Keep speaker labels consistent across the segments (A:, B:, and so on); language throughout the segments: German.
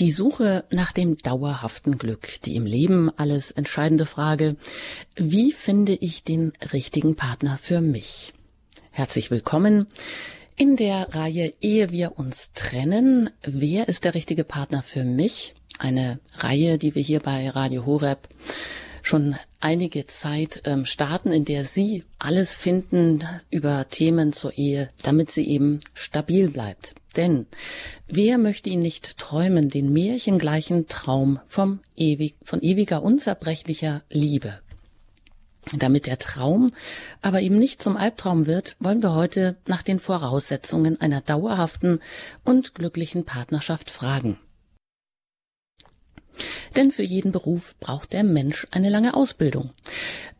A: Die Suche nach dem dauerhaften Glück, die im Leben alles entscheidende Frage, wie finde ich den richtigen Partner für mich? Herzlich willkommen in der Reihe Ehe wir uns trennen. Wer ist der richtige Partner für mich? Eine Reihe, die wir hier bei Radio Horeb schon einige Zeit ähm, starten, in der Sie alles finden über Themen zur Ehe, damit sie eben stabil bleibt. Denn wer möchte ihn nicht träumen, den märchengleichen Traum vom ewig, von ewiger, unzerbrechlicher Liebe? Damit der Traum aber eben nicht zum Albtraum wird, wollen wir heute nach den Voraussetzungen einer dauerhaften und glücklichen Partnerschaft fragen. Denn für jeden Beruf braucht der Mensch eine lange Ausbildung.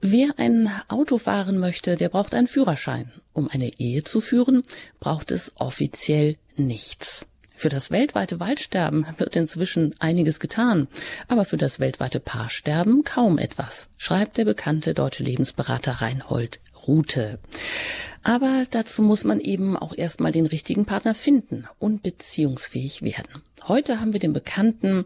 A: Wer ein Auto fahren möchte, der braucht einen Führerschein. Um eine Ehe zu führen, braucht es offiziell nichts. Für das weltweite Waldsterben wird inzwischen einiges getan, aber für das weltweite Paarsterben kaum etwas, schreibt der bekannte deutsche Lebensberater Reinhold Rute. Aber dazu muss man eben auch erstmal den richtigen Partner finden und beziehungsfähig werden. Heute haben wir den bekannten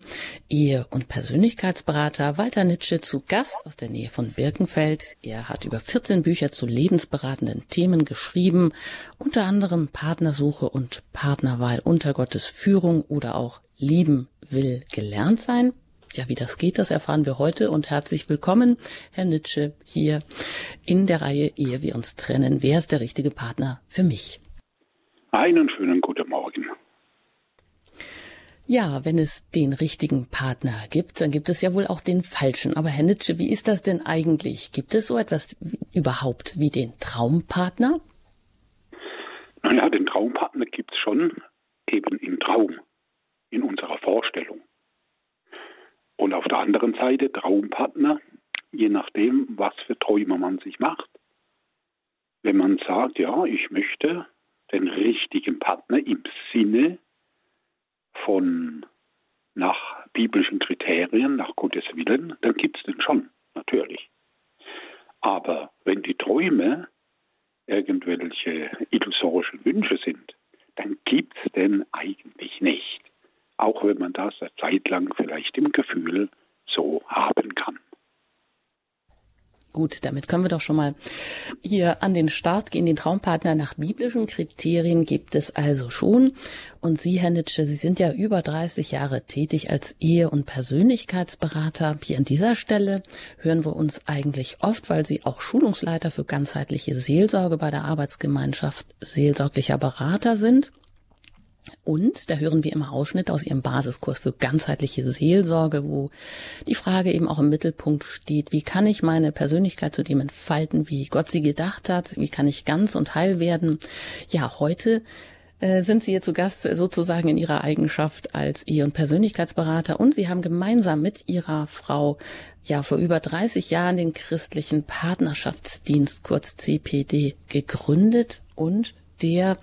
A: Ehe- und Persönlichkeitsberater Walter Nitsche zu Gast aus der Nähe von Birkenfeld. Er hat über 14 Bücher zu lebensberatenden Themen geschrieben, unter anderem Partnersuche und Partnerwahl unter Gottes Führung oder auch Lieben will gelernt sein. Ja, wie das geht, das erfahren wir heute und herzlich willkommen, Herr Nitsche, hier in der Reihe Ehe wir uns trennen. Wer ist der richtige Partner für mich?
B: Einen schönen guten Morgen.
A: Ja, wenn es den richtigen Partner gibt, dann gibt es ja wohl auch den falschen. Aber Herr Nitsche, wie ist das denn eigentlich? Gibt es so etwas überhaupt wie den Traumpartner?
B: Naja, den Traumpartner gibt es schon eben im Traum, in unserer Vorstellung. Und auf der anderen Seite Traumpartner, je nachdem, was für Träume man sich macht. Wenn man sagt, ja, ich möchte den richtigen Partner im Sinne von nach biblischen Kriterien, nach Gottes Willen, dann gibt es den schon, natürlich. Aber wenn die Träume irgendwelche illusorischen Wünsche sind, dann gibt es den eigentlich nicht auch wenn man das eine Zeit lang vielleicht im Gefühl so haben kann.
A: Gut, damit können wir doch schon mal hier an den Start gehen. Den Traumpartner nach biblischen Kriterien gibt es also schon. Und Sie, Herr Nitsche, Sie sind ja über 30 Jahre tätig als Ehe- und Persönlichkeitsberater. Hier an dieser Stelle hören wir uns eigentlich oft, weil Sie auch Schulungsleiter für ganzheitliche Seelsorge bei der Arbeitsgemeinschaft seelsorglicher Berater sind. Und da hören wir immer Ausschnitte aus Ihrem Basiskurs für ganzheitliche Seelsorge, wo die Frage eben auch im Mittelpunkt steht, wie kann ich meine Persönlichkeit zu dem entfalten, wie Gott sie gedacht hat, wie kann ich ganz und heil werden. Ja, heute äh, sind Sie hier zu Gast sozusagen in Ihrer Eigenschaft als Ehe- und Persönlichkeitsberater. Und Sie haben gemeinsam mit Ihrer Frau ja vor über 30 Jahren den christlichen Partnerschaftsdienst, kurz CPD, gegründet. Und der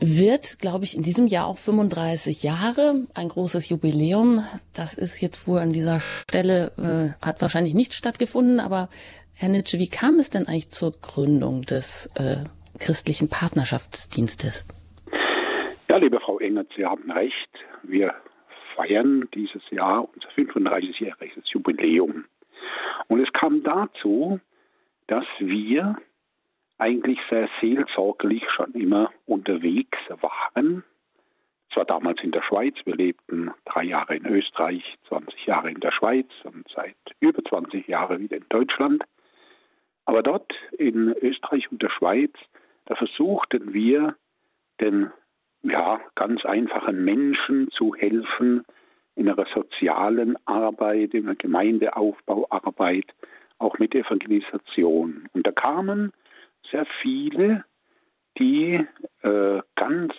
A: wird, glaube ich, in diesem Jahr auch 35 Jahre, ein großes Jubiläum. Das ist jetzt wohl an dieser Stelle, äh, hat wahrscheinlich nicht stattgefunden, aber Herr Nitsche, wie kam es denn eigentlich zur Gründung des äh, christlichen Partnerschaftsdienstes?
B: Ja, liebe Frau Engert, Sie haben recht. Wir feiern dieses Jahr unser 35-jähriges Jubiläum. Und es kam dazu, dass wir eigentlich sehr seelsorglich schon immer unterwegs waren. Zwar damals in der Schweiz, wir lebten drei Jahre in Österreich, 20 Jahre in der Schweiz und seit über 20 Jahren wieder in Deutschland. Aber dort in Österreich und der Schweiz, da versuchten wir den ja, ganz einfachen Menschen zu helfen in einer sozialen Arbeit, in einer Gemeindeaufbauarbeit, auch mit Evangelisation. Und da kamen sehr viele, die äh, ganz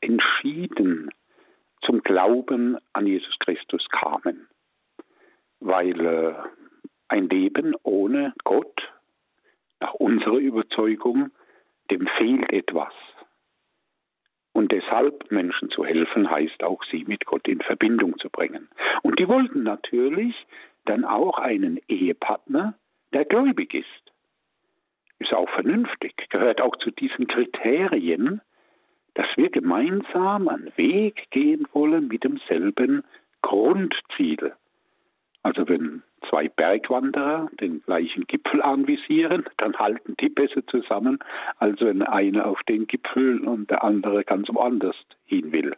B: entschieden zum Glauben an Jesus Christus kamen, weil äh, ein Leben ohne Gott, nach unserer Überzeugung, dem fehlt etwas. Und deshalb Menschen zu helfen, heißt auch, sie mit Gott in Verbindung zu bringen. Und die wollten natürlich dann auch einen Ehepartner, der gläubig ist ist auch vernünftig, gehört auch zu diesen Kriterien, dass wir gemeinsam einen Weg gehen wollen mit demselben Grundziel. Also wenn zwei Bergwanderer den gleichen Gipfel anvisieren, dann halten die besser zusammen, als wenn einer auf den Gipfel und der andere ganz woanders hin will.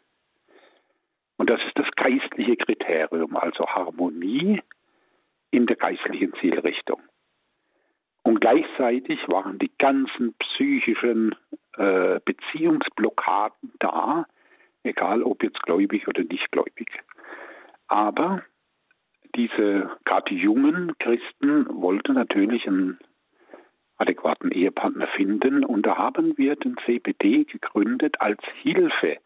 B: Und das ist das geistliche Kriterium, also Harmonie in der geistlichen Zielrichtung. Und gleichzeitig waren die ganzen psychischen äh, Beziehungsblockaden da, egal ob jetzt gläubig oder nicht gläubig. Aber diese, gerade die jungen Christen wollten natürlich einen adäquaten Ehepartner finden und da haben wir den CBD gegründet als Hilfe.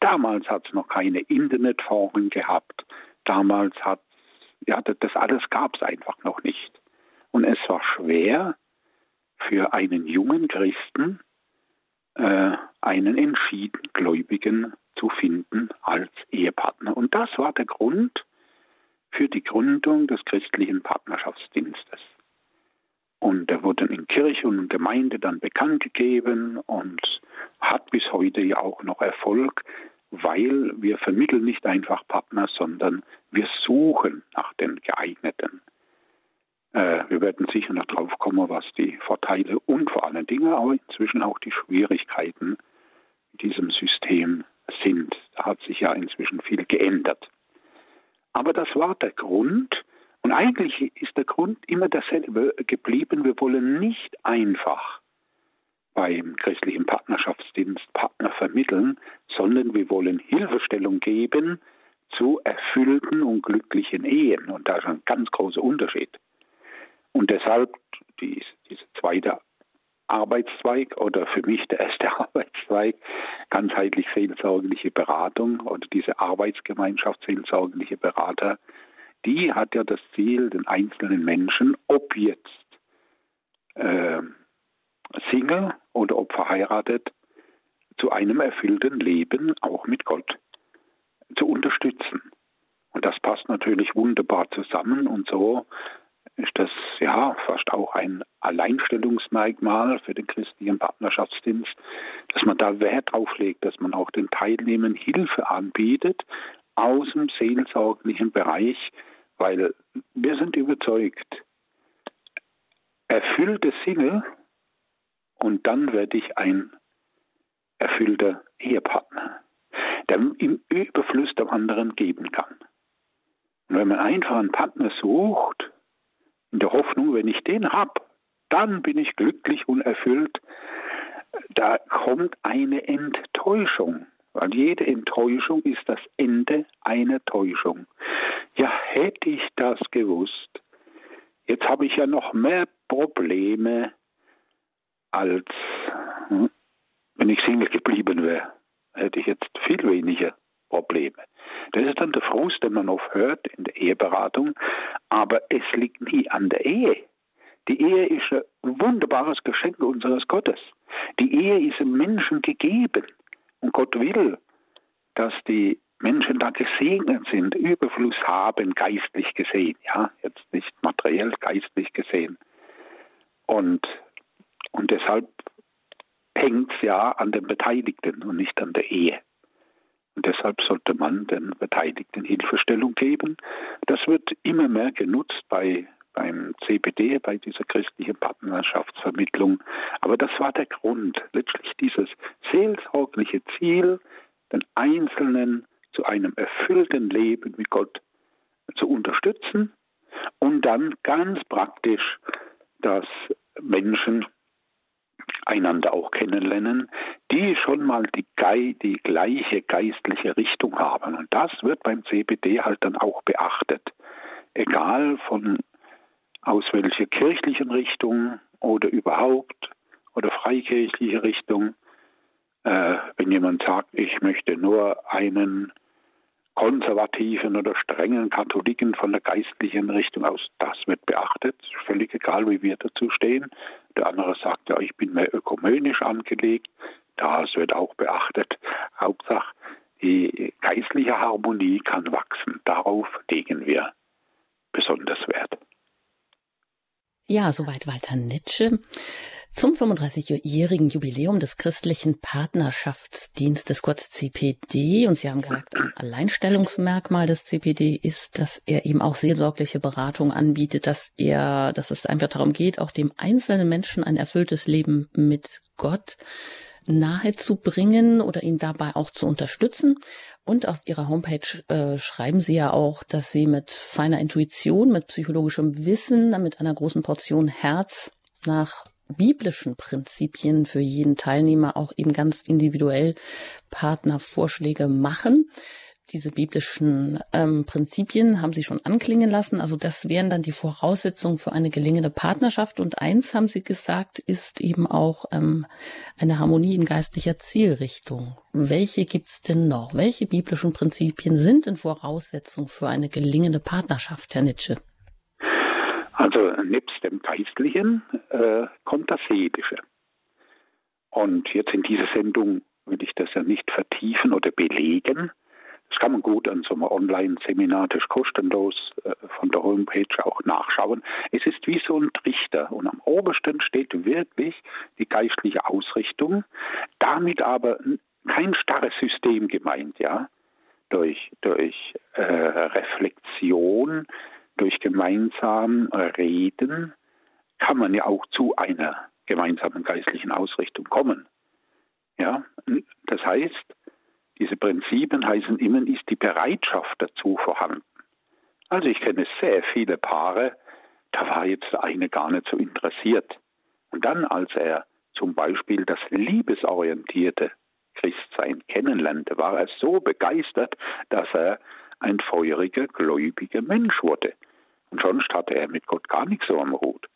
B: Damals hat es noch keine Internetforen gehabt. Damals hat ja das alles gab es einfach noch nicht. Und es war schwer für einen jungen Christen äh, einen entschieden Gläubigen zu finden als Ehepartner. Und das war der Grund für die Gründung des christlichen Partnerschaftsdienstes. Und er wurde in Kirche und Gemeinde dann bekannt gegeben und hat bis heute ja auch noch Erfolg, weil wir vermitteln nicht einfach Partner, sondern wir suchen nach den geeigneten. Äh, wir werden sicher noch drauf kommen, was die Vorteile und vor allen Dingen aber inzwischen auch die Schwierigkeiten in diesem System sind. Da hat sich ja inzwischen viel geändert. Aber das war der Grund, und eigentlich ist der Grund immer derselbe geblieben. Wir wollen nicht einfach beim christlichen Partnerschaftsdienst Partner vermitteln, sondern wir wollen Hilfestellung geben zu erfüllten und glücklichen Ehen. Und da ist ein ganz großer Unterschied. Und deshalb die, diese zweite Arbeitszweig oder für mich der erste Arbeitszweig, ganzheitlich seelsorgliche Beratung oder diese Arbeitsgemeinschaft seelsorgliche Berater, die hat ja das Ziel, den einzelnen Menschen, ob jetzt äh, Single oder ob verheiratet, zu einem erfüllten Leben auch mit Gott zu unterstützen. Und das passt natürlich wunderbar zusammen und so ist das ja fast auch ein Alleinstellungsmerkmal für den christlichen Partnerschaftsdienst, dass man da Wert drauf legt, dass man auch den Teilnehmern Hilfe anbietet aus dem seelsorglichen Bereich, weil wir sind überzeugt, erfüllte Single und dann werde ich ein erfüllter Ehepartner, der im Überfluss dem anderen geben kann. Und wenn man einfach einen Partner sucht, in der Hoffnung, wenn ich den habe, dann bin ich glücklich und erfüllt. Da kommt eine Enttäuschung, weil jede Enttäuschung ist das Ende einer Täuschung. Ja, hätte ich das gewusst, jetzt habe ich ja noch mehr Probleme, als hm, wenn ich Single geblieben wäre. Hätte ich jetzt viel weniger Probleme. Das ist dann der Frust, den man oft hört in der Eheberatung, aber es liegt nie an der Ehe. Die Ehe ist ein wunderbares Geschenk unseres Gottes. Die Ehe ist im Menschen gegeben. Und Gott will, dass die Menschen da gesegnet sind, Überfluss haben, geistlich gesehen. Ja, jetzt nicht materiell, geistlich gesehen. Und, und deshalb hängt es ja an den Beteiligten und nicht an der Ehe. Deshalb sollte man den Beteiligten Hilfestellung geben. Das wird immer mehr genutzt bei, beim CPD, bei dieser christlichen Partnerschaftsvermittlung. Aber das war der Grund, letztlich dieses seelsorgliche Ziel, den Einzelnen zu einem erfüllten Leben mit Gott zu unterstützen und dann ganz praktisch, dass Menschen einander auch kennenlernen, die schon mal die, die gleiche geistliche Richtung haben. Und das wird beim CBD halt dann auch beachtet. Egal von aus welcher kirchlichen Richtung oder überhaupt oder freikirchliche Richtung. Äh, wenn jemand sagt, ich möchte nur einen konservativen oder strengen Katholiken von der geistlichen Richtung aus, das wird beachtet, völlig egal, wie wir dazu stehen. Der andere sagt, ja, ich bin mehr ökumenisch angelegt, das wird auch beachtet. Hauptsache, die geistliche Harmonie kann wachsen. Darauf legen wir besonders Wert.
A: Ja, soweit Walter Nitsche. Zum 35-jährigen Jubiläum des christlichen Partnerschaftsdienstes, kurz CPD, und Sie haben gesagt, ein Alleinstellungsmerkmal des CPD ist, dass er eben auch seelsorgliche Beratung anbietet, dass er, dass es einfach darum geht, auch dem einzelnen Menschen ein erfülltes Leben mit Gott nahe zu bringen oder ihn dabei auch zu unterstützen. Und auf Ihrer Homepage äh, schreiben Sie ja auch, dass Sie mit feiner Intuition, mit psychologischem Wissen, mit einer großen Portion Herz nach biblischen Prinzipien für jeden Teilnehmer auch eben ganz individuell Partnervorschläge machen. Diese biblischen ähm, Prinzipien haben Sie schon anklingen lassen. Also das wären dann die Voraussetzungen für eine gelingende Partnerschaft. Und eins haben Sie gesagt, ist eben auch ähm, eine Harmonie in geistlicher Zielrichtung. Welche gibt's denn noch? Welche biblischen Prinzipien sind denn Voraussetzungen für eine gelingende Partnerschaft, Herr Nitsche?
B: Also nebst dem Geistlichen äh, kommt das Seelische. Und jetzt in dieser Sendung will ich das ja nicht vertiefen oder belegen. Das kann man gut an so einem Online-Seminar, das ist kostenlos äh, von der Homepage auch nachschauen. Es ist wie so ein Trichter und am obersten steht wirklich die geistliche Ausrichtung, damit aber kein starres System gemeint, ja, durch, durch äh, Reflexion, durch gemeinsam Reden kann man ja auch zu einer gemeinsamen geistlichen Ausrichtung kommen. Ja, das heißt, diese Prinzipien heißen immer, ist die Bereitschaft dazu vorhanden. Also ich kenne sehr viele Paare, da war jetzt der eine gar nicht so interessiert. Und dann, als er zum Beispiel das liebesorientierte Christsein kennenlernte, war er so begeistert, dass er ein feuriger, gläubiger Mensch wurde. Und sonst hatte er mit Gott gar nichts so am Hut.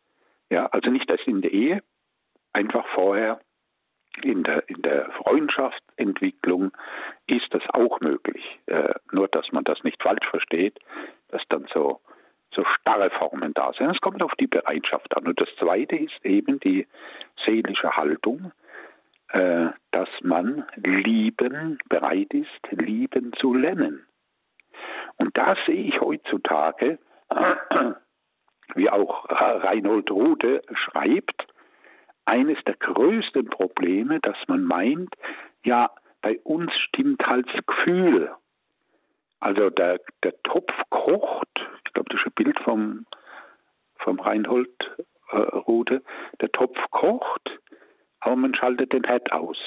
B: Ja, also nicht das in der Ehe, einfach vorher in der, in der Freundschaftsentwicklung ist das auch möglich. Äh, nur, dass man das nicht falsch versteht, dass dann so, so starre Formen da sind. Es kommt auf die Bereitschaft an. Und das Zweite ist eben die seelische Haltung, äh, dass man lieben, bereit ist, lieben zu lernen. Und da sehe ich heutzutage, wie auch Reinhold Rode schreibt, eines der größten Probleme, dass man meint, ja, bei uns stimmt halt das Gefühl. Also der, der Topf kocht, ich glaube, das ist ein Bild vom, vom Reinhold äh, Rode, der Topf kocht, aber man schaltet den Herd aus.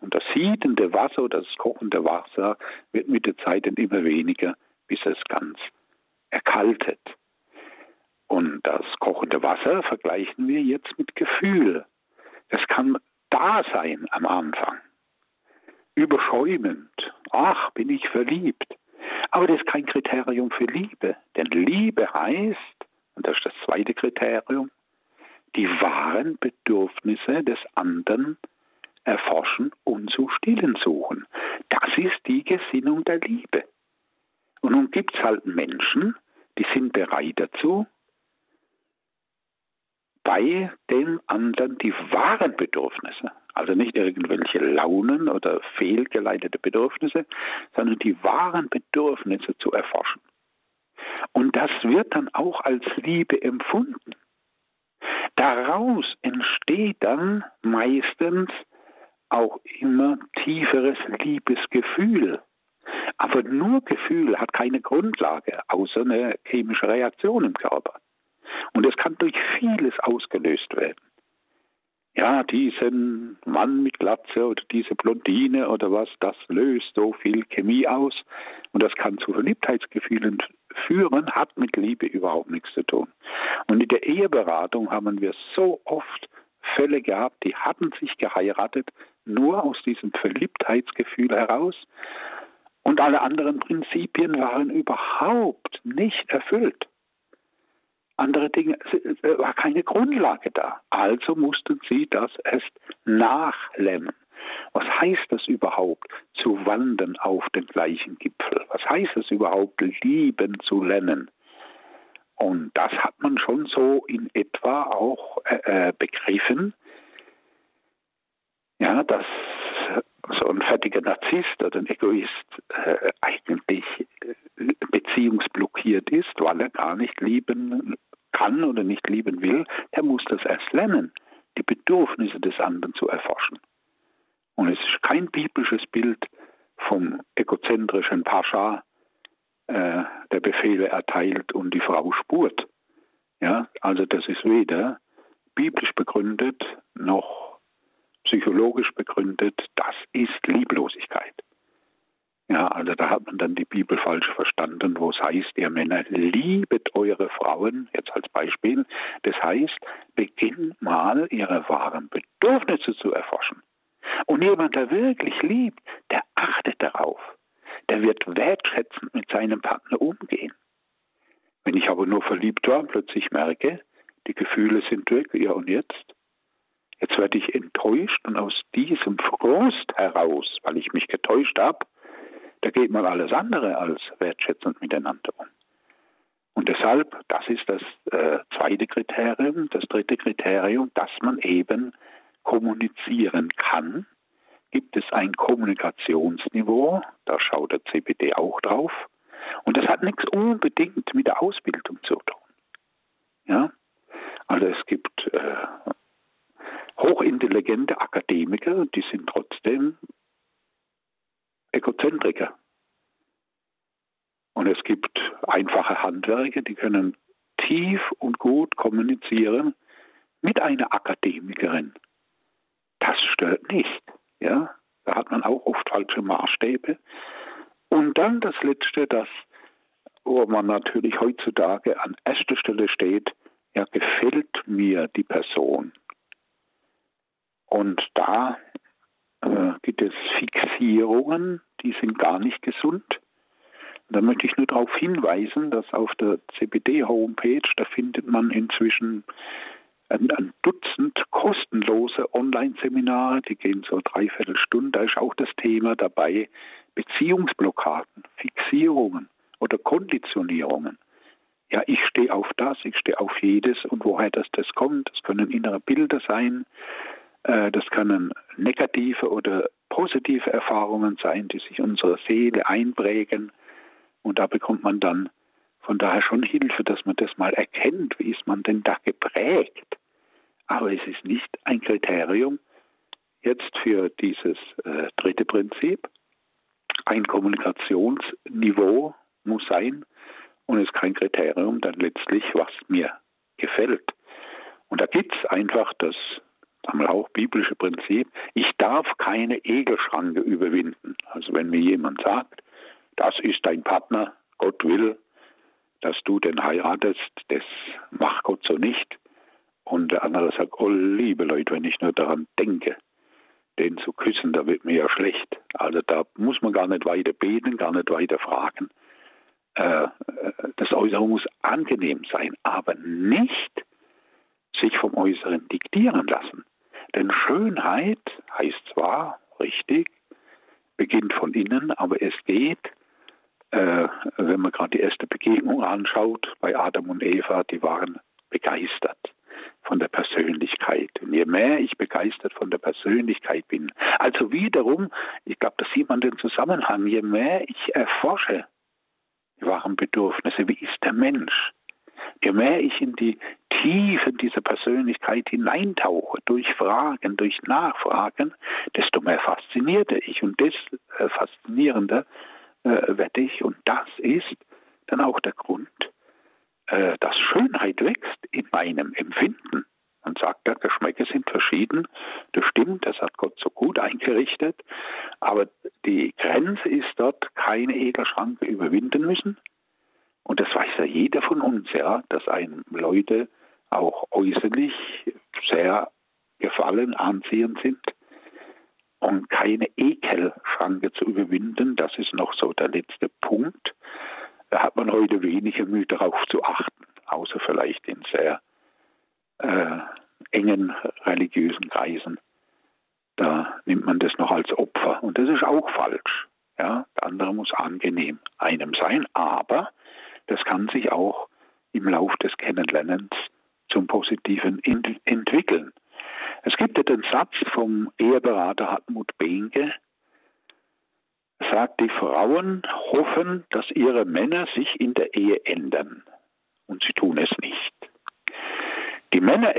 B: Und das siedende Wasser oder das kochende Wasser wird mit der Zeit dann immer weniger, bis es ganz erkaltet. Und das kochende Wasser vergleichen wir jetzt mit Gefühl. Das kann da sein am Anfang. Überschäumend. Ach, bin ich verliebt. Aber das ist kein Kriterium für Liebe. Denn Liebe heißt, und das ist das zweite Kriterium, die wahren Bedürfnisse des anderen erforschen und zu stillen suchen. Das ist die Gesinnung der Liebe. Und nun gibt es halt Menschen, die sind bereit dazu, bei den anderen die wahren Bedürfnisse, also nicht irgendwelche Launen oder fehlgeleitete Bedürfnisse, sondern die wahren Bedürfnisse zu erforschen. Und das wird dann auch als Liebe empfunden. Daraus entsteht dann meistens auch immer tieferes Liebesgefühl. Aber nur Gefühl hat keine Grundlage, außer eine chemische Reaktion im Körper. Und es kann durch vieles ausgelöst werden. Ja, diesen Mann mit Glatze oder diese Blondine oder was, das löst so viel Chemie aus und das kann zu Verliebtheitsgefühlen führen, hat mit Liebe überhaupt nichts zu tun. Und in der Eheberatung haben wir so oft Fälle gehabt, die hatten sich geheiratet, nur aus diesem Verliebtheitsgefühl heraus und alle anderen Prinzipien waren überhaupt nicht erfüllt. Andere Dinge, es war keine Grundlage da. Also mussten sie das erst nachlemmen. Was heißt das überhaupt, zu wandern auf den gleichen Gipfel? Was heißt es überhaupt, lieben zu lernen? Und das hat man schon so in etwa auch äh, äh begriffen. Ja, dass so ein fertiger Narzisst oder ein Egoist äh, eigentlich äh, beziehungsblockiert ist, weil er gar nicht lieben kann oder nicht lieben will, der muss das erst lernen. die Bedürfnisse des anderen zu erforschen. Und es ist kein biblisches Bild vom egozentrischen Pascha, äh, der Befehle erteilt und die Frau spurt. Ja, also das ist weder biblisch begründet noch psychologisch begründet. Das ist Lieblosigkeit. Ja, also da hat man dann die Bibel falsch verstanden, wo es heißt, ihr Männer, liebet eure Frauen, jetzt als Beispiel. Das heißt, beginnt mal ihre wahren Bedürfnisse zu erforschen. Und jemand, der wirklich liebt, der achtet darauf. Der wird wertschätzend mit seinem Partner umgehen. Wenn ich aber nur verliebt war und plötzlich merke, die Gefühle sind weg, ja und jetzt? Jetzt werde ich enttäuscht und aus diesem Frust heraus, weil ich mich getäuscht habe, da geht man alles andere als wertschätzend miteinander um. Und deshalb, das ist das äh, zweite Kriterium. Das dritte Kriterium, dass man eben kommunizieren kann, gibt es ein Kommunikationsniveau, da schaut der CPD auch drauf. Und das hat nichts unbedingt mit der Ausbildung zu tun. Ja? Also es gibt äh, hochintelligente Akademiker, die sind trotzdem Egozentriker. Und es gibt einfache Handwerker, die können tief und gut kommunizieren mit einer Akademikerin. Das stört nicht. Ja, da hat man auch oft falsche Maßstäbe. Und dann das Letzte, das, wo man natürlich heutzutage an erster Stelle steht, ja, gefällt mir die Person. Und da äh, gibt es Fixierungen, die sind gar nicht gesund. Da möchte ich nur darauf hinweisen, dass auf der CBD-Homepage, da findet man inzwischen ein, ein Dutzend kostenlose Online-Seminare, die gehen so dreiviertel Stunde. Da ist auch das Thema dabei, Beziehungsblockaden, Fixierungen oder Konditionierungen. Ja, ich stehe auf das, ich stehe auf jedes und woher das, das kommt. Das können innere Bilder sein, das können negative oder positive Erfahrungen sein, die sich unserer Seele einprägen. Und da bekommt man dann von daher schon Hilfe, dass man das mal erkennt, wie ist man denn da geprägt. Aber es ist nicht ein Kriterium jetzt für dieses äh, dritte Prinzip. Ein Kommunikationsniveau muss sein und ist kein Kriterium dann letztlich, was mir gefällt. Und da gibt es einfach das wir auch biblische Prinzip, ich darf keine Egelschranke überwinden. Also wenn mir jemand sagt, das ist dein Partner, Gott will, dass du den heiratest, das macht Gott so nicht. Und der andere sagt, oh liebe Leute, wenn ich nur daran denke, den zu küssen, da wird mir ja schlecht. Also da muss man gar nicht weiter beten, gar nicht weiter fragen. Äh, das Äußere muss angenehm sein, aber nicht sich vom Äußeren diktieren lassen. Denn Schönheit heißt zwar richtig, beginnt von innen, aber es geht, äh, wenn man gerade die erste Begegnung anschaut, bei Adam und Eva, die waren begeistert von der Persönlichkeit. Und je mehr ich begeistert von der Persönlichkeit bin, also wiederum, ich glaube, da sieht man den Zusammenhang, je mehr ich erforsche die wahren Bedürfnisse, wie ist der Mensch, Je mehr ich in die Tiefen dieser Persönlichkeit hineintauche, durch Fragen, durch Nachfragen, desto mehr faszinierte ich und desto äh, faszinierender äh, werde ich. Und das ist dann auch der Grund, äh, dass Schönheit wächst in meinem Empfinden. Man sagt ja, Geschmäcke sind verschieden. Das stimmt, das hat Gott so gut eingerichtet. Aber die Grenze ist dort, keine Egelschranke überwinden müssen. Und das weiß ja jeder von uns, ja, dass einem Leute auch äußerlich sehr gefallen, anziehend sind. Und keine Ekelschranke zu überwinden, das ist noch so der letzte Punkt. Da hat man heute weniger Mühe darauf zu achten, außer vielleicht in sehr äh, engen religiösen Kreisen. Da nimmt man das noch als Opfer. Und das ist auch falsch. Ja, der andere muss angenehm einem sein, aber das kann sich auch im Lauf des Kennenlernens zum Positiven ent entwickeln. Es gibt ja den Satz vom Eheberater Hartmut Behnke, sagt, die Frauen hoffen, dass ihre Männer sich in der Ehe ändern. Und sie tun es nicht. Die Männer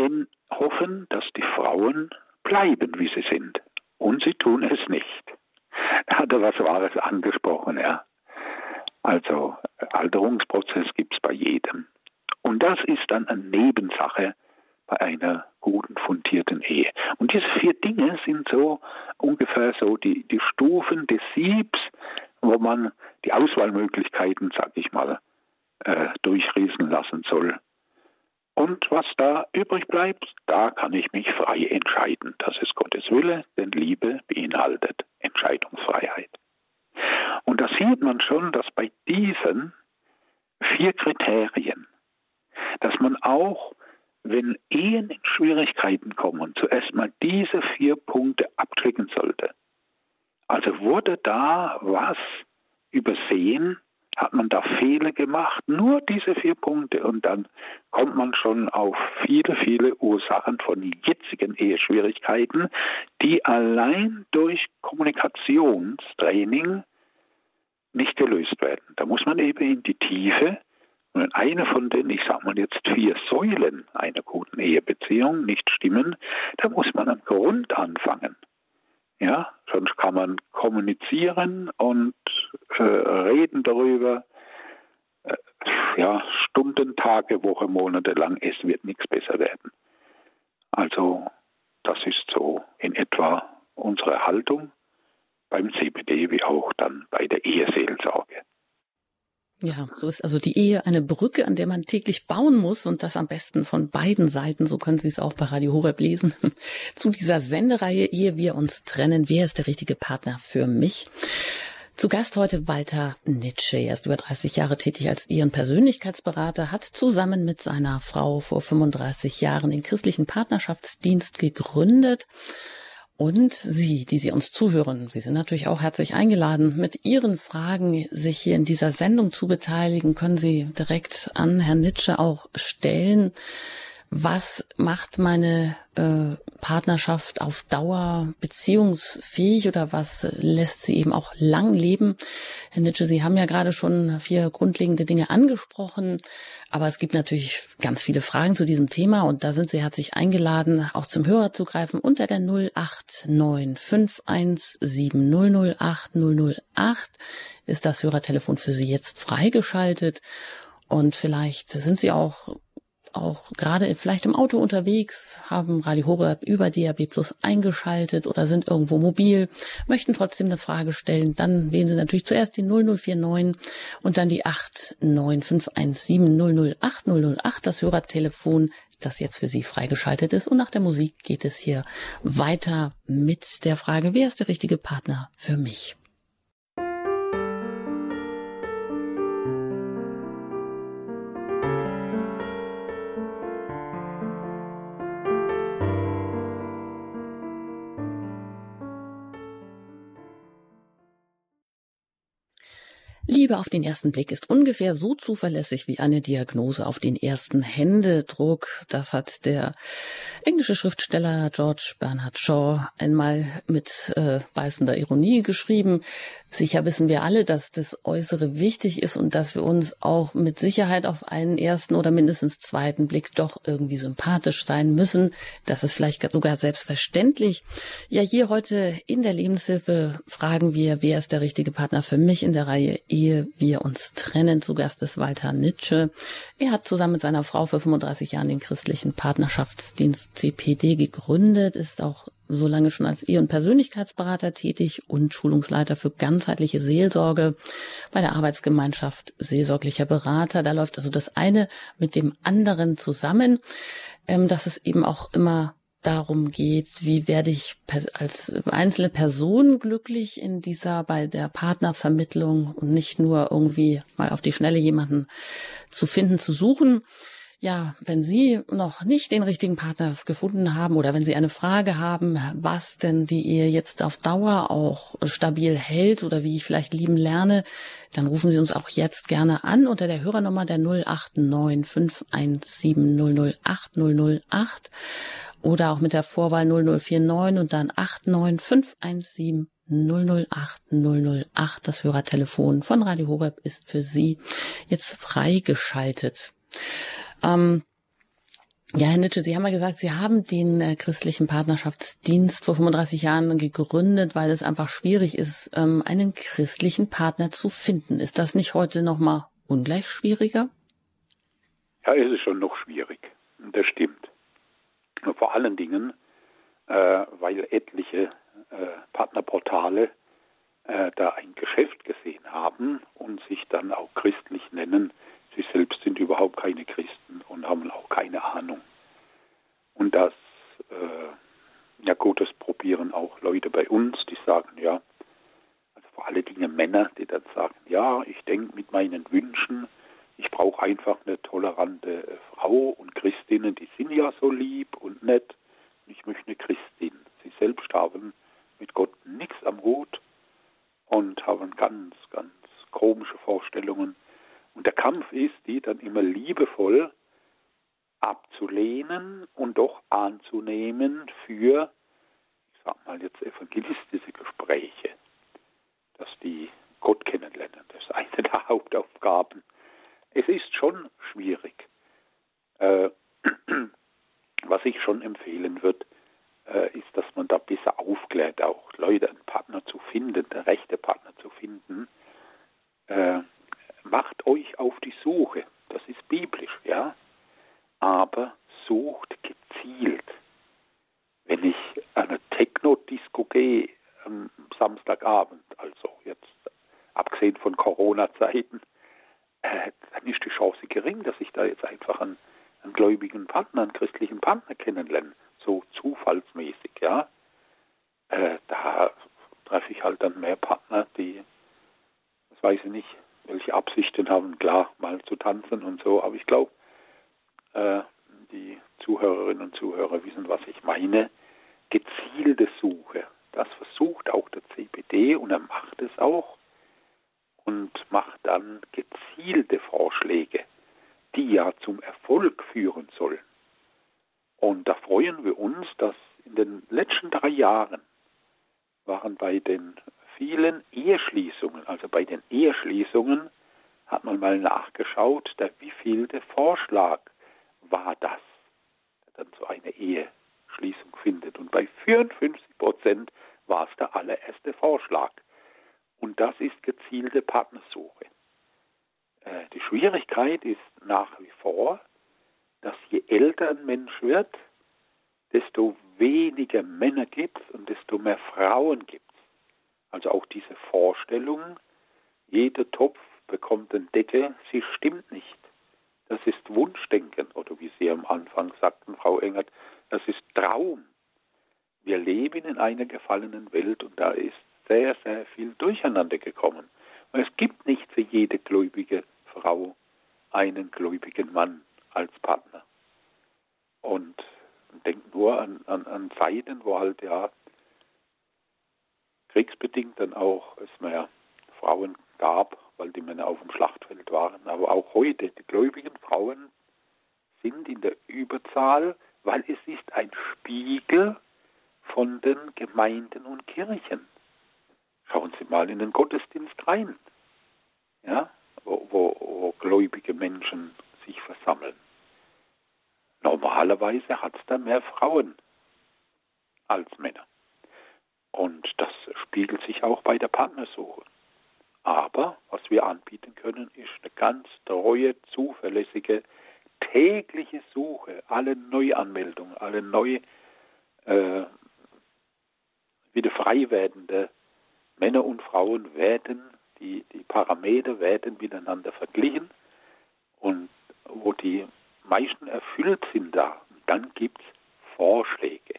B: hoffen, dass die Frauen bleiben, wie sie sind. Und sie tun es nicht. Er hatte was Wahres angesprochen, ja. Also Alterungsprozess gibt es bei jedem. Und das ist dann eine Nebensache bei einer guten, fundierten Ehe. Und diese vier Dinge sind so ungefähr so die, die Stufen des Siebs, wo man die Auswahlmöglichkeiten, sag ich mal, äh, durchrieseln lassen soll. Und was da übrig bleibt, da kann ich mich frei entscheiden. Das ist Gottes Wille, denn Liebe beinhaltet Entscheidungsfreiheit. Und da sieht man schon, dass bei diesen vier Kriterien, dass man auch, wenn Ehen in Schwierigkeiten kommen, zuerst mal diese vier Punkte abklicken sollte. Also wurde da was übersehen, hat man da Fehler gemacht, nur diese vier Punkte und dann kommt man schon auf viele, viele Ursachen von jetzigen Eheschwierigkeiten, die allein durch Kommunikationstraining nicht gelöst werden. Da muss man eben in die Tiefe wenn eine von den, ich sag mal jetzt vier Säulen einer guten Ehebeziehung nicht stimmen, dann muss man am Grund anfangen. Ja, sonst kann man kommunizieren und äh, reden darüber. Äh, ja, Stunden, Tage, Woche, Monate lang. Es wird nichts besser werden. Also, das ist so in etwa unsere Haltung beim CBD wie auch dann bei der Eheseelsorge.
A: Ja, so ist also die Ehe eine Brücke, an der man täglich bauen muss und das am besten von beiden Seiten. So können Sie es auch bei Radio Horeb lesen. Zu dieser Sendereihe Ehe wir uns trennen. Wer ist der richtige Partner für mich? Zu Gast heute Walter Nitsche. Er ist über 30 Jahre tätig als Ehe- und Persönlichkeitsberater, hat zusammen mit seiner Frau vor 35 Jahren den christlichen Partnerschaftsdienst gegründet und Sie, die Sie uns zuhören, Sie sind natürlich auch herzlich eingeladen, mit Ihren Fragen sich hier in dieser Sendung zu beteiligen, können Sie direkt an Herrn Nitsche auch stellen was macht meine äh, Partnerschaft auf Dauer beziehungsfähig oder was lässt sie eben auch lang leben? Herr Nitsche, Sie haben ja gerade schon vier grundlegende Dinge angesprochen, aber es gibt natürlich ganz viele Fragen zu diesem Thema und da sind Sie herzlich eingeladen, auch zum Hörer zu greifen unter der 089 008 ist das Hörertelefon für Sie jetzt freigeschaltet. Und vielleicht sind Sie auch auch gerade vielleicht im Auto unterwegs, haben Radio Horeb über DAB Plus eingeschaltet oder sind irgendwo mobil, möchten trotzdem eine Frage stellen, dann wählen Sie natürlich zuerst die 0049 und dann die 89517 008 008, das Hörertelefon, das jetzt für Sie freigeschaltet ist. Und nach der Musik geht es hier weiter mit der Frage, wer ist der richtige Partner für mich? Liebe auf den ersten Blick ist ungefähr so zuverlässig wie eine Diagnose auf den ersten Händedruck. Das hat der englische Schriftsteller George Bernard Shaw einmal mit äh, beißender Ironie geschrieben. Sicher wissen wir alle, dass das Äußere wichtig ist und dass wir uns auch mit Sicherheit auf einen ersten oder mindestens zweiten Blick doch irgendwie sympathisch sein müssen. Das ist vielleicht sogar selbstverständlich. Ja, hier heute in der Lebenshilfe fragen wir, wer ist der richtige Partner für mich in der Reihe Ehe wir uns trennen. Zu Gast ist Walter Nitsche. Er hat zusammen mit seiner Frau vor 35 Jahren den christlichen Partnerschaftsdienst CPD gegründet, ist auch so lange schon als Ehe- und Persönlichkeitsberater tätig und Schulungsleiter für ganzheitliche Seelsorge bei der Arbeitsgemeinschaft Seelsorglicher Berater. Da läuft also das eine mit dem anderen zusammen, ähm, dass es eben auch immer darum geht, wie werde ich als einzelne Person glücklich in dieser, bei der Partnervermittlung und nicht nur irgendwie mal auf die Schnelle jemanden zu finden, zu suchen. Ja, wenn Sie noch nicht den richtigen Partner gefunden haben oder wenn Sie eine Frage haben, was denn die Ehe jetzt auf Dauer auch stabil hält oder wie ich vielleicht lieben lerne, dann rufen Sie uns auch jetzt gerne an unter der Hörernummer der 089 517 008 008 oder auch mit der Vorwahl 0049 und dann 89517 008 008. Das Hörertelefon von Radio Horeb ist für Sie jetzt freigeschaltet. Ähm, Ja, Herr Nitsche, Sie haben ja gesagt, Sie haben den äh, christlichen Partnerschaftsdienst vor 35 Jahren gegründet, weil es einfach schwierig ist, ähm, einen christlichen Partner zu finden. Ist das nicht heute noch mal ungleich schwieriger?
B: Ja, es ist schon noch schwierig. Das stimmt. Vor allen Dingen, äh, weil etliche äh, Partnerportale äh, da ein Geschäft gesehen haben und sich dann auch christlich nennen. Sie selbst sind überhaupt keine Christen und haben auch keine Ahnung. Und das, äh, ja gut, das probieren auch Leute bei uns, die sagen, ja, also vor allen Dingen Männer, die dann sagen, ja, ich denke mit meinen Wünschen, ich brauche einfach eine tolerante äh, Frau und Christinnen, die sind ja so lieb und nett. Ich möchte eine Christin. Sie selbst haben mit Gott nichts am Hut und haben ganz, ganz komische Vorstellungen. Und der Kampf ist, die dann immer liebevoll abzulehnen und doch anzunehmen für, ich sag mal jetzt evangelistische Gespräche, dass die Gott kennenlernen. Das ist eine der Hauptaufgaben. Es ist schon schwierig. Äh, was ich schon empfehlen würde, äh, ist, dass man da besser aufklärt, auch Leute, einen Partner zu finden, der rechte Partner zu finden. Äh, macht euch auf die Suche. Das ist biblisch, ja. Aber sucht gezielt. Wenn ich eine Techno-Disco gehe am Samstagabend, also jetzt abgesehen von Corona-Zeiten, äh, dann ist die Chance gering, dass ich da jetzt einfach einen, einen gläubigen Partner, einen christlichen Partner kennenlerne so zufallsmäßig, ja. Äh, da treffe ich halt dann mehr Partner, die, das weiß ich nicht, welche Absichten haben, klar, mal zu tanzen und so, aber ich glaube, äh, die Zuhörerinnen und Zuhörer wissen, was ich meine. Gezielte Suche, das versucht auch der CPD und er macht es auch und macht dann gezielte Vorschläge, die ja zum Erfolg führen sollen. Und da freuen wir uns, dass in den letzten drei Jahren waren bei den vielen Eheschließungen, also bei den Eheschließungen, hat man mal nachgeschaut, der wievielte Vorschlag war das, der dann so eine Eheschließung findet. Und bei 54 Prozent war es der allererste Vorschlag. Und das ist gezielte Partnersuche. Äh, die Schwierigkeit ist nach wie vor, dass je älter ein Mensch wird, desto weniger Männer gibt es und desto mehr Frauen gibt es. Also auch diese Vorstellung, jeder Topf bekommt einen Deckel, sie stimmt nicht. Das ist Wunschdenken oder wie Sie am Anfang sagten, Frau Engert, das ist Traum. Wir leben in einer gefallenen Welt und da ist sehr, sehr viel durcheinander gekommen. Und es gibt nicht für jede gläubige Frau einen gläubigen Mann als Partner. Und denkt nur an, an, an Zeiten, wo halt ja kriegsbedingt dann auch es mehr Frauen gab, weil die Männer auf dem Schlachtfeld waren. Aber auch heute, die gläubigen Frauen sind in der Überzahl, weil es ist ein Spiegel von den Gemeinden und Kirchen. Schauen Sie mal in den Gottesdienst rein, ja, wo, wo, wo gläubige Menschen sich versammeln. Normalerweise hat es da mehr Frauen als Männer. Und das spiegelt sich auch bei der Partnersuche. Aber was wir anbieten können, ist eine ganz treue, zuverlässige, tägliche Suche. Alle Neuanmeldungen, alle neu äh, wieder frei werdende Männer und Frauen werden, die, die Parameter werden miteinander verglichen und wo die meisten erfüllt sind da. dann gibt es Vorschläge.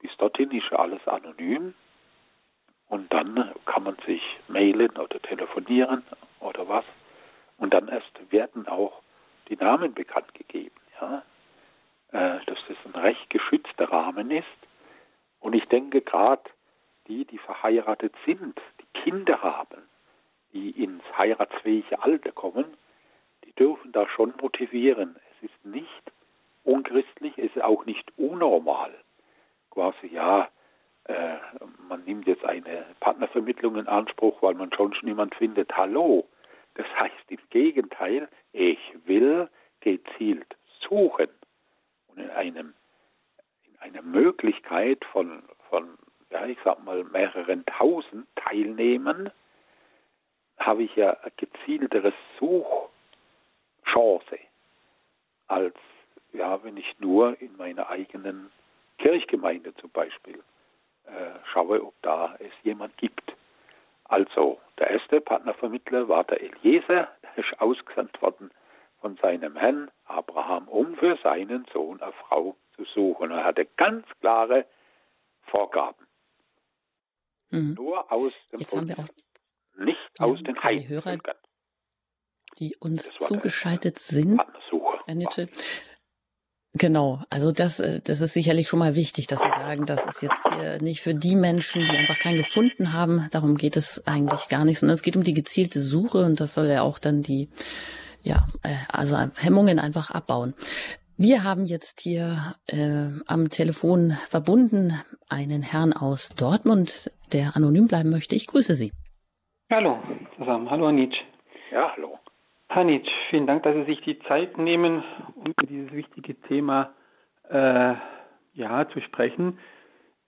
B: Bis dorthin ist alles anonym und dann kann man sich mailen oder telefonieren oder was. Und dann erst werden auch die Namen bekannt gegeben. Ja? Äh, dass das ein recht geschützter Rahmen ist. Und ich denke gerade die, die verheiratet sind, die Kinder haben, die ins heiratsfähige Alter kommen, dürfen da schon motivieren. Es ist nicht unchristlich, es ist auch nicht unnormal. Quasi, ja, äh, man nimmt jetzt eine Partnervermittlung in Anspruch, weil man schon niemand findet. Hallo. Das heißt im Gegenteil, ich will gezielt suchen. Möglichkeit von, von ja, ich sag mal, mehreren tausend Teilnehmern, habe ich ja eine gezieltere Suchchance als ja, wenn ich nur in meiner eigenen Kirchgemeinde zum Beispiel äh, schaue, ob da es jemand gibt. Also der erste Partnervermittler war der Eliezer, der ist ausgesandt worden von seinem Herrn Abraham, um für seinen Sohn eine Frau zu suchen. Er hatte ganz klare Vorgaben. Mhm. Nur aus dem
A: Jetzt haben wir auch
B: nicht ja, aus den
A: zwei Hörer, die uns zugeschaltet sind. Herr Nitsche, Genau, also das, äh, das ist sicherlich schon mal wichtig, dass Sie sagen, das ist jetzt hier nicht für die Menschen, die einfach keinen gefunden haben. Darum geht es eigentlich gar nicht, sondern es geht um die gezielte Suche und das soll ja auch dann die, ja, äh, also Hemmungen einfach abbauen. Wir haben jetzt hier äh, am Telefon verbunden einen Herrn aus Dortmund, der anonym bleiben möchte. Ich grüße Sie.
C: Hallo zusammen. Hallo Anitsch.
B: Ja, hallo.
C: Hanitsch, vielen Dank, dass Sie sich die Zeit nehmen, um über dieses wichtige Thema äh, ja, zu sprechen.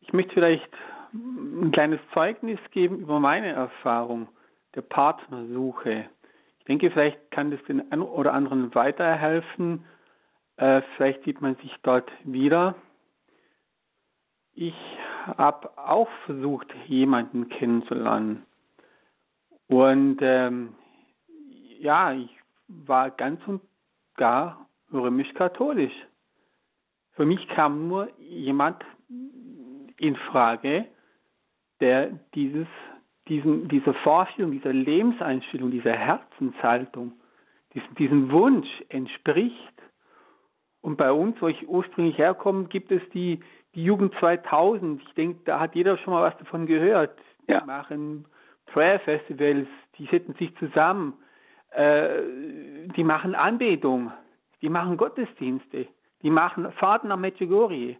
C: Ich möchte vielleicht ein kleines Zeugnis geben über meine Erfahrung der Partnersuche. Ich denke, vielleicht kann das den einen oder anderen weiterhelfen. Äh, vielleicht sieht man sich dort wieder. Ich habe auch versucht, jemanden kennenzulernen. Und ähm, ja, ich war ganz und gar römisch-katholisch. Für mich kam nur jemand in Frage, der dieses, diesen, dieser Vorstellung, dieser Lebenseinstellung, dieser Herzenshaltung, diesen, diesem Wunsch entspricht. Und bei uns, wo ich ursprünglich herkomme, gibt es die, die Jugend 2000. Ich denke, da hat jeder schon mal was davon gehört. Ja. Die machen Prayer Festivals, die setzen sich zusammen äh, die machen Anbetung, die machen Gottesdienste, die machen Fahrten nach Medjugorje.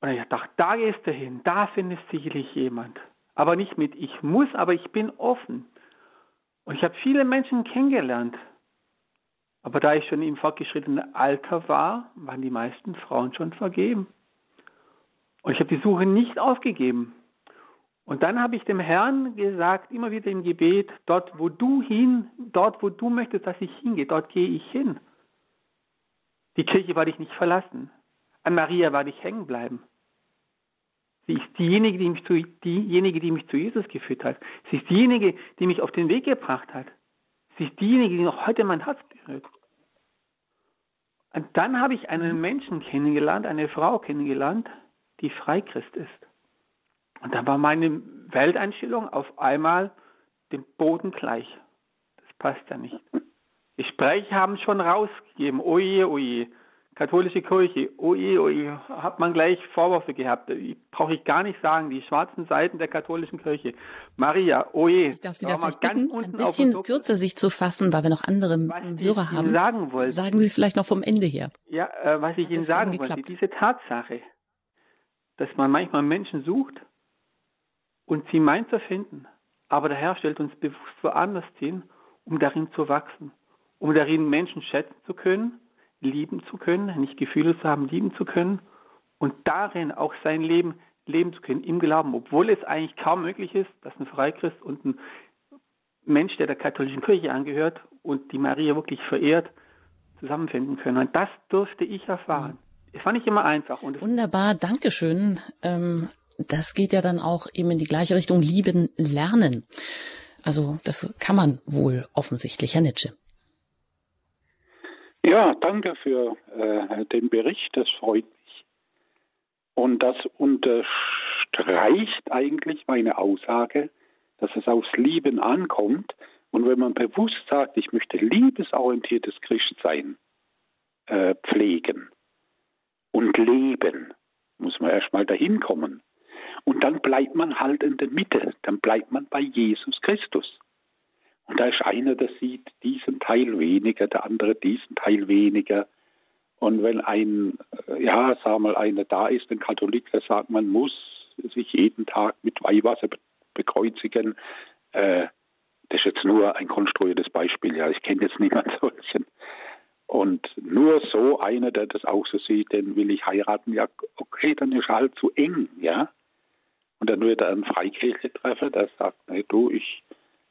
C: Und ich dachte, da gehst du hin, da findest sicherlich jemand. Aber nicht mit ich muss, aber ich bin offen. Und ich habe viele Menschen kennengelernt. Aber da ich schon im fortgeschrittenen Alter war, waren die meisten Frauen schon vergeben. Und ich habe die Suche nicht aufgegeben. Und dann habe ich dem Herrn gesagt, immer wieder im Gebet, dort wo du hin, dort wo du möchtest, dass ich hingehe, dort gehe ich hin. Die Kirche werde ich nicht verlassen. An Maria werde ich hängen bleiben. Sie ist diejenige die, mich zu, diejenige, die mich zu Jesus geführt hat. Sie ist diejenige, die mich auf den Weg gebracht hat. Ist diejenige, die noch heute mein Herz berührt. Und dann habe ich einen Menschen kennengelernt, eine Frau kennengelernt, die Freikrist ist. Und dann war meine Welteinstellung auf einmal dem Boden gleich. Das passt ja nicht. Die Sprecher haben schon rausgegeben, oje, oje, katholische Kirche, oje, oje, hat man gleich Vorwürfe gehabt. Brauche ich gar nicht sagen, die schwarzen Seiten der katholischen Kirche. Maria, oje.
A: Ich darf Sie da vielleicht bitten, ein bisschen kürzer sich zu fassen, weil wir noch andere Hörer haben.
C: Sagen, wollte,
A: sagen Sie es vielleicht noch vom Ende her.
C: Ja, äh, was ich hat Ihnen sagen wollte, diese Tatsache, dass man manchmal Menschen sucht, und sie meint zu finden. Aber der Herr stellt uns bewusst woanders hin, um darin zu wachsen, um darin Menschen schätzen zu können, lieben zu können, nicht Gefühle zu haben, lieben zu können und darin auch sein Leben leben zu können, im Glauben, obwohl es eigentlich kaum möglich ist, dass ein Freikrist und ein Mensch, der der katholischen Kirche angehört und die Maria wirklich verehrt, zusammenfinden können. Und das durfte ich erfahren. Es war nicht immer einfach.
A: Wunderbar, Dankeschön. Ähm, das geht ja dann auch eben in die gleiche Richtung, lieben, lernen. Also das kann man wohl offensichtlich, Herr Nitsche.
B: Ja, danke für äh, den Bericht, das freut mich. Und das unterstreicht eigentlich meine Aussage, dass es aufs Lieben ankommt. Und wenn man bewusst sagt, ich möchte liebesorientiertes Christsein äh, pflegen und leben, muss man erstmal dahin kommen. Und dann bleibt man halt in der Mitte, dann bleibt man bei Jesus Christus. Und da ist einer, der sieht diesen Teil weniger, der andere diesen Teil weniger. Und wenn ein, äh, ja, sag mal, einer da ist, ein Katholik, der sagt, man muss sich jeden Tag mit Weihwasser bekreuzigen, äh, das ist jetzt nur ein konstruiertes Beispiel, ja, ich kenne jetzt niemanden solchen. Und nur so einer, der das auch so sieht, den will ich heiraten. Ja, okay, dann ist halt zu eng, ja. Und dann wird er einen Freikirche-Treffer, der sagt, hey, du, ich,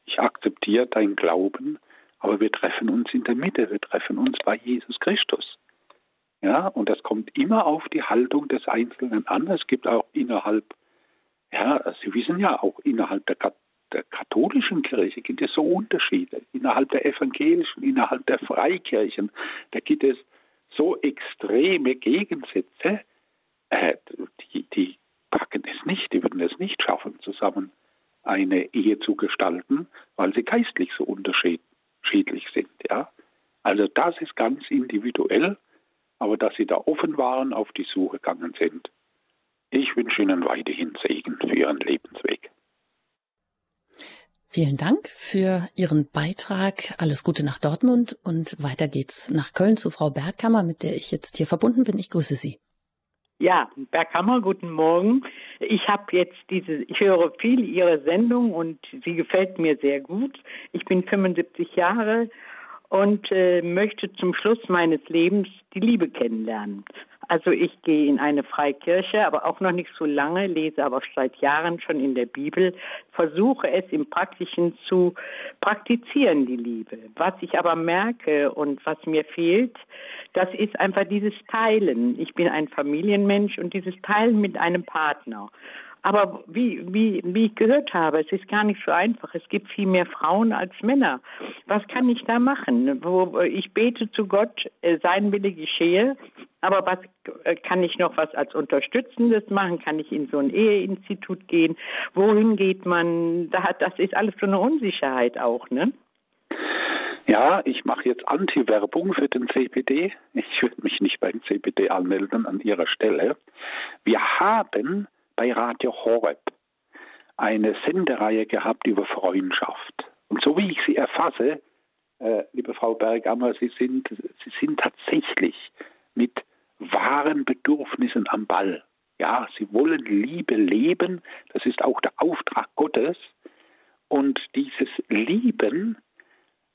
B: ich akzeptiere deinen Glauben, aber wir treffen uns in der Mitte, wir treffen uns bei Jesus Christus. Ja, und das kommt immer auf die Haltung des Einzelnen an. Es gibt auch innerhalb, ja, Sie wissen ja, auch innerhalb der, der katholischen Kirche gibt es so Unterschiede. Innerhalb der evangelischen, innerhalb der Freikirchen, da gibt es so extreme Gegensätze, äh, die, die packen es nicht, die würden es nicht schaffen, zusammen eine Ehe zu gestalten, weil sie geistlich so unterschiedlich sind. Ja? Also das ist ganz individuell aber dass Sie da offen waren, auf die Suche gegangen sind. Ich wünsche Ihnen weiterhin Segen für Ihren Lebensweg.
A: Vielen Dank für Ihren Beitrag. Alles Gute nach Dortmund und weiter geht's nach Köln zu Frau Bergkammer, mit der ich jetzt hier verbunden bin. Ich grüße Sie.
D: Ja, Bergkammer, guten Morgen. Ich habe jetzt diese, ich höre viel Ihre Sendung und sie gefällt mir sehr gut. Ich bin 75 Jahre und äh, möchte zum Schluss meines Lebens die Liebe kennenlernen. Also ich gehe in eine Freikirche, aber auch noch nicht so lange, lese aber seit Jahren schon in der Bibel, versuche es im Praktischen zu praktizieren, die Liebe. Was ich aber merke und was mir fehlt, das ist einfach dieses Teilen. Ich bin ein Familienmensch und dieses Teilen mit einem Partner. Aber wie, wie, wie ich gehört habe, es ist gar nicht so einfach. Es gibt viel mehr Frauen als Männer. Was kann ich da machen? Ich bete zu Gott, äh, sein Wille geschehe. Aber was äh, kann ich noch was als Unterstützendes machen? Kann ich in so ein Eheinstitut gehen? Wohin geht man? das ist alles so eine Unsicherheit auch, ne?
B: Ja, ich mache jetzt Anti-Werbung für den CPD. Ich würde mich nicht beim CPD anmelden an Ihrer Stelle. Wir haben bei Radio Horeb eine Sendereihe gehabt über Freundschaft. Und so wie ich sie erfasse, äh, liebe Frau Bergammer, Sie sind, Sie sind tatsächlich mit wahren Bedürfnissen am Ball. Ja, Sie wollen Liebe leben, das ist auch der Auftrag Gottes. Und dieses Lieben,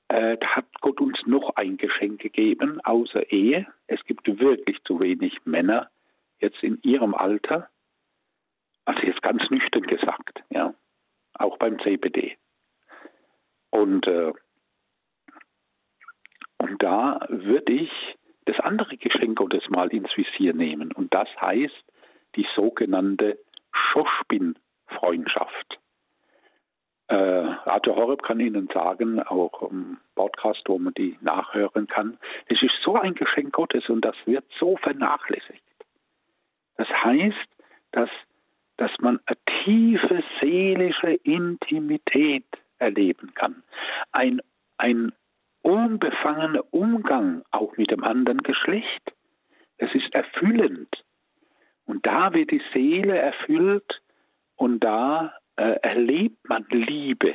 B: äh, hat Gott uns noch ein Geschenk gegeben, außer Ehe. Es gibt wirklich zu wenig Männer jetzt in ihrem Alter, also jetzt ganz nüchtern gesagt, ja, auch beim CBD. Und, äh, und da würde ich das andere Geschenk Gottes mal ins Visier nehmen. Und das heißt die sogenannte Schospin-Freundschaft. Äh, Radio Horeb kann Ihnen sagen, auch im Podcast, wo man die nachhören kann, es ist so ein Geschenk Gottes und das wird so vernachlässigt. Das heißt, dass dass man eine tiefe seelische Intimität erleben kann. Ein, ein unbefangener Umgang auch mit dem anderen Geschlecht. Es ist erfüllend. Und da wird die Seele erfüllt und da äh, erlebt man Liebe.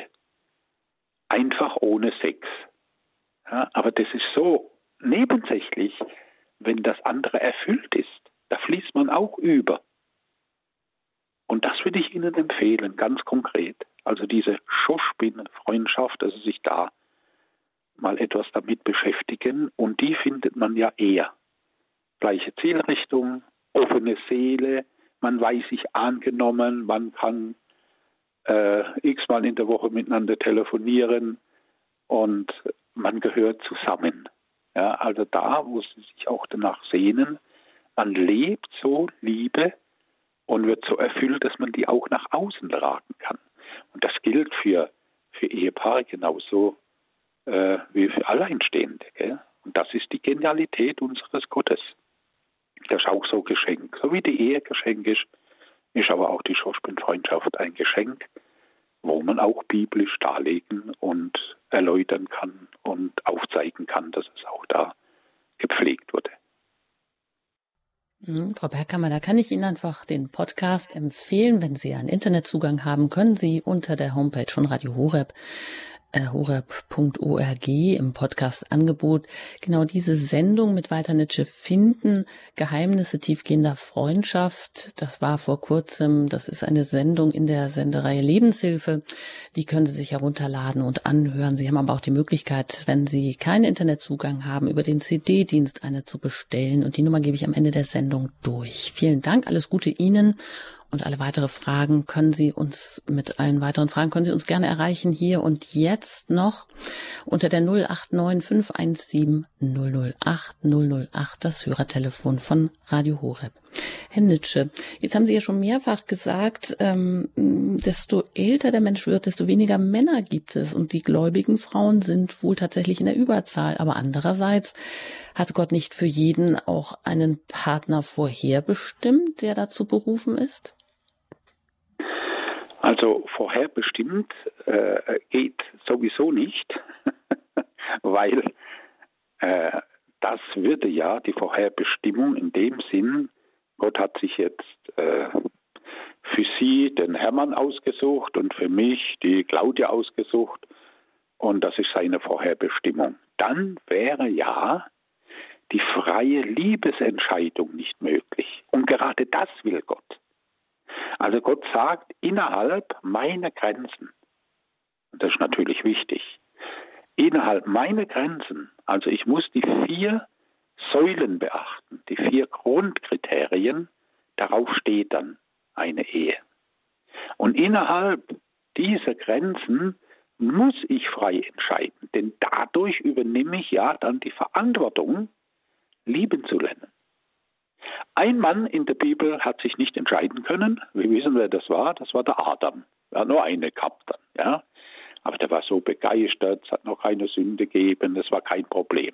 B: Einfach ohne Sex. Ja, aber das ist so nebensächlich, wenn das andere erfüllt ist. Da fließt man auch über. Und das würde ich Ihnen empfehlen, ganz konkret. Also diese Schuschbin-Freundschaft, also sich da mal etwas damit beschäftigen. Und die findet man ja eher. Gleiche Zielrichtung, offene Seele, man weiß sich angenommen, man kann äh, x-mal in der Woche miteinander telefonieren und man gehört zusammen. Ja, also da, wo sie sich auch danach sehnen, man lebt so Liebe und wird so erfüllt, dass man die auch nach außen tragen kann. Und das gilt für, für Ehepaare genauso äh, wie für Alleinstehende. Gell? Und das ist die Genialität unseres Gottes. Das ist auch so Geschenk. So wie die Ehe Geschenk ist, ist aber auch die Schauspielfreundschaft ein Geschenk, wo man auch biblisch darlegen und erläutern kann und aufzeigen kann, dass es auch da gepflegt wurde.
A: Mhm, Frau Bergkammer, da kann ich Ihnen einfach den Podcast empfehlen. Wenn Sie einen Internetzugang haben, können Sie unter der Homepage von Radio Horeb horeb.org im Podcast-Angebot genau diese Sendung mit Walter Nitsche finden. Geheimnisse tiefgehender Freundschaft. Das war vor kurzem. Das ist eine Sendung in der Sendereihe Lebenshilfe. Die können Sie sich herunterladen und anhören. Sie haben aber auch die Möglichkeit, wenn Sie keinen Internetzugang haben, über den CD-Dienst eine zu bestellen. Und die Nummer gebe ich am Ende der Sendung durch. Vielen Dank. Alles Gute Ihnen. Und alle weitere Fragen können Sie uns, mit allen weiteren Fragen können Sie uns gerne erreichen hier und jetzt noch unter der 089 517 008 008, das Hörertelefon von Radio Horeb. Herr Nitsche, jetzt haben Sie ja schon mehrfach gesagt, ähm, desto älter der Mensch wird, desto weniger Männer gibt es und die gläubigen Frauen sind wohl tatsächlich in der Überzahl. Aber andererseits hat Gott nicht für jeden auch einen Partner vorherbestimmt, der dazu berufen ist?
B: Also vorherbestimmt äh, geht sowieso nicht, weil äh, das würde ja die Vorherbestimmung in dem Sinn, Gott hat sich jetzt äh, für sie den Hermann ausgesucht und für mich die Claudia ausgesucht und das ist seine Vorherbestimmung. Dann wäre ja die freie Liebesentscheidung nicht möglich. Und gerade das will Gott. Also Gott sagt, innerhalb meiner Grenzen, und das ist natürlich wichtig, innerhalb meiner Grenzen, also ich muss die vier Säulen beachten, die vier Grundkriterien, darauf steht dann eine Ehe. Und innerhalb dieser Grenzen muss ich frei entscheiden, denn dadurch übernehme ich ja dann die Verantwortung, lieben zu lernen. Ein Mann in der Bibel hat sich nicht entscheiden können. Wir wissen, wer das war. Das war der Adam. Er hat nur eine gehabt dann, ja. Aber der war so begeistert, es hat noch keine Sünde gegeben, das war kein Problem.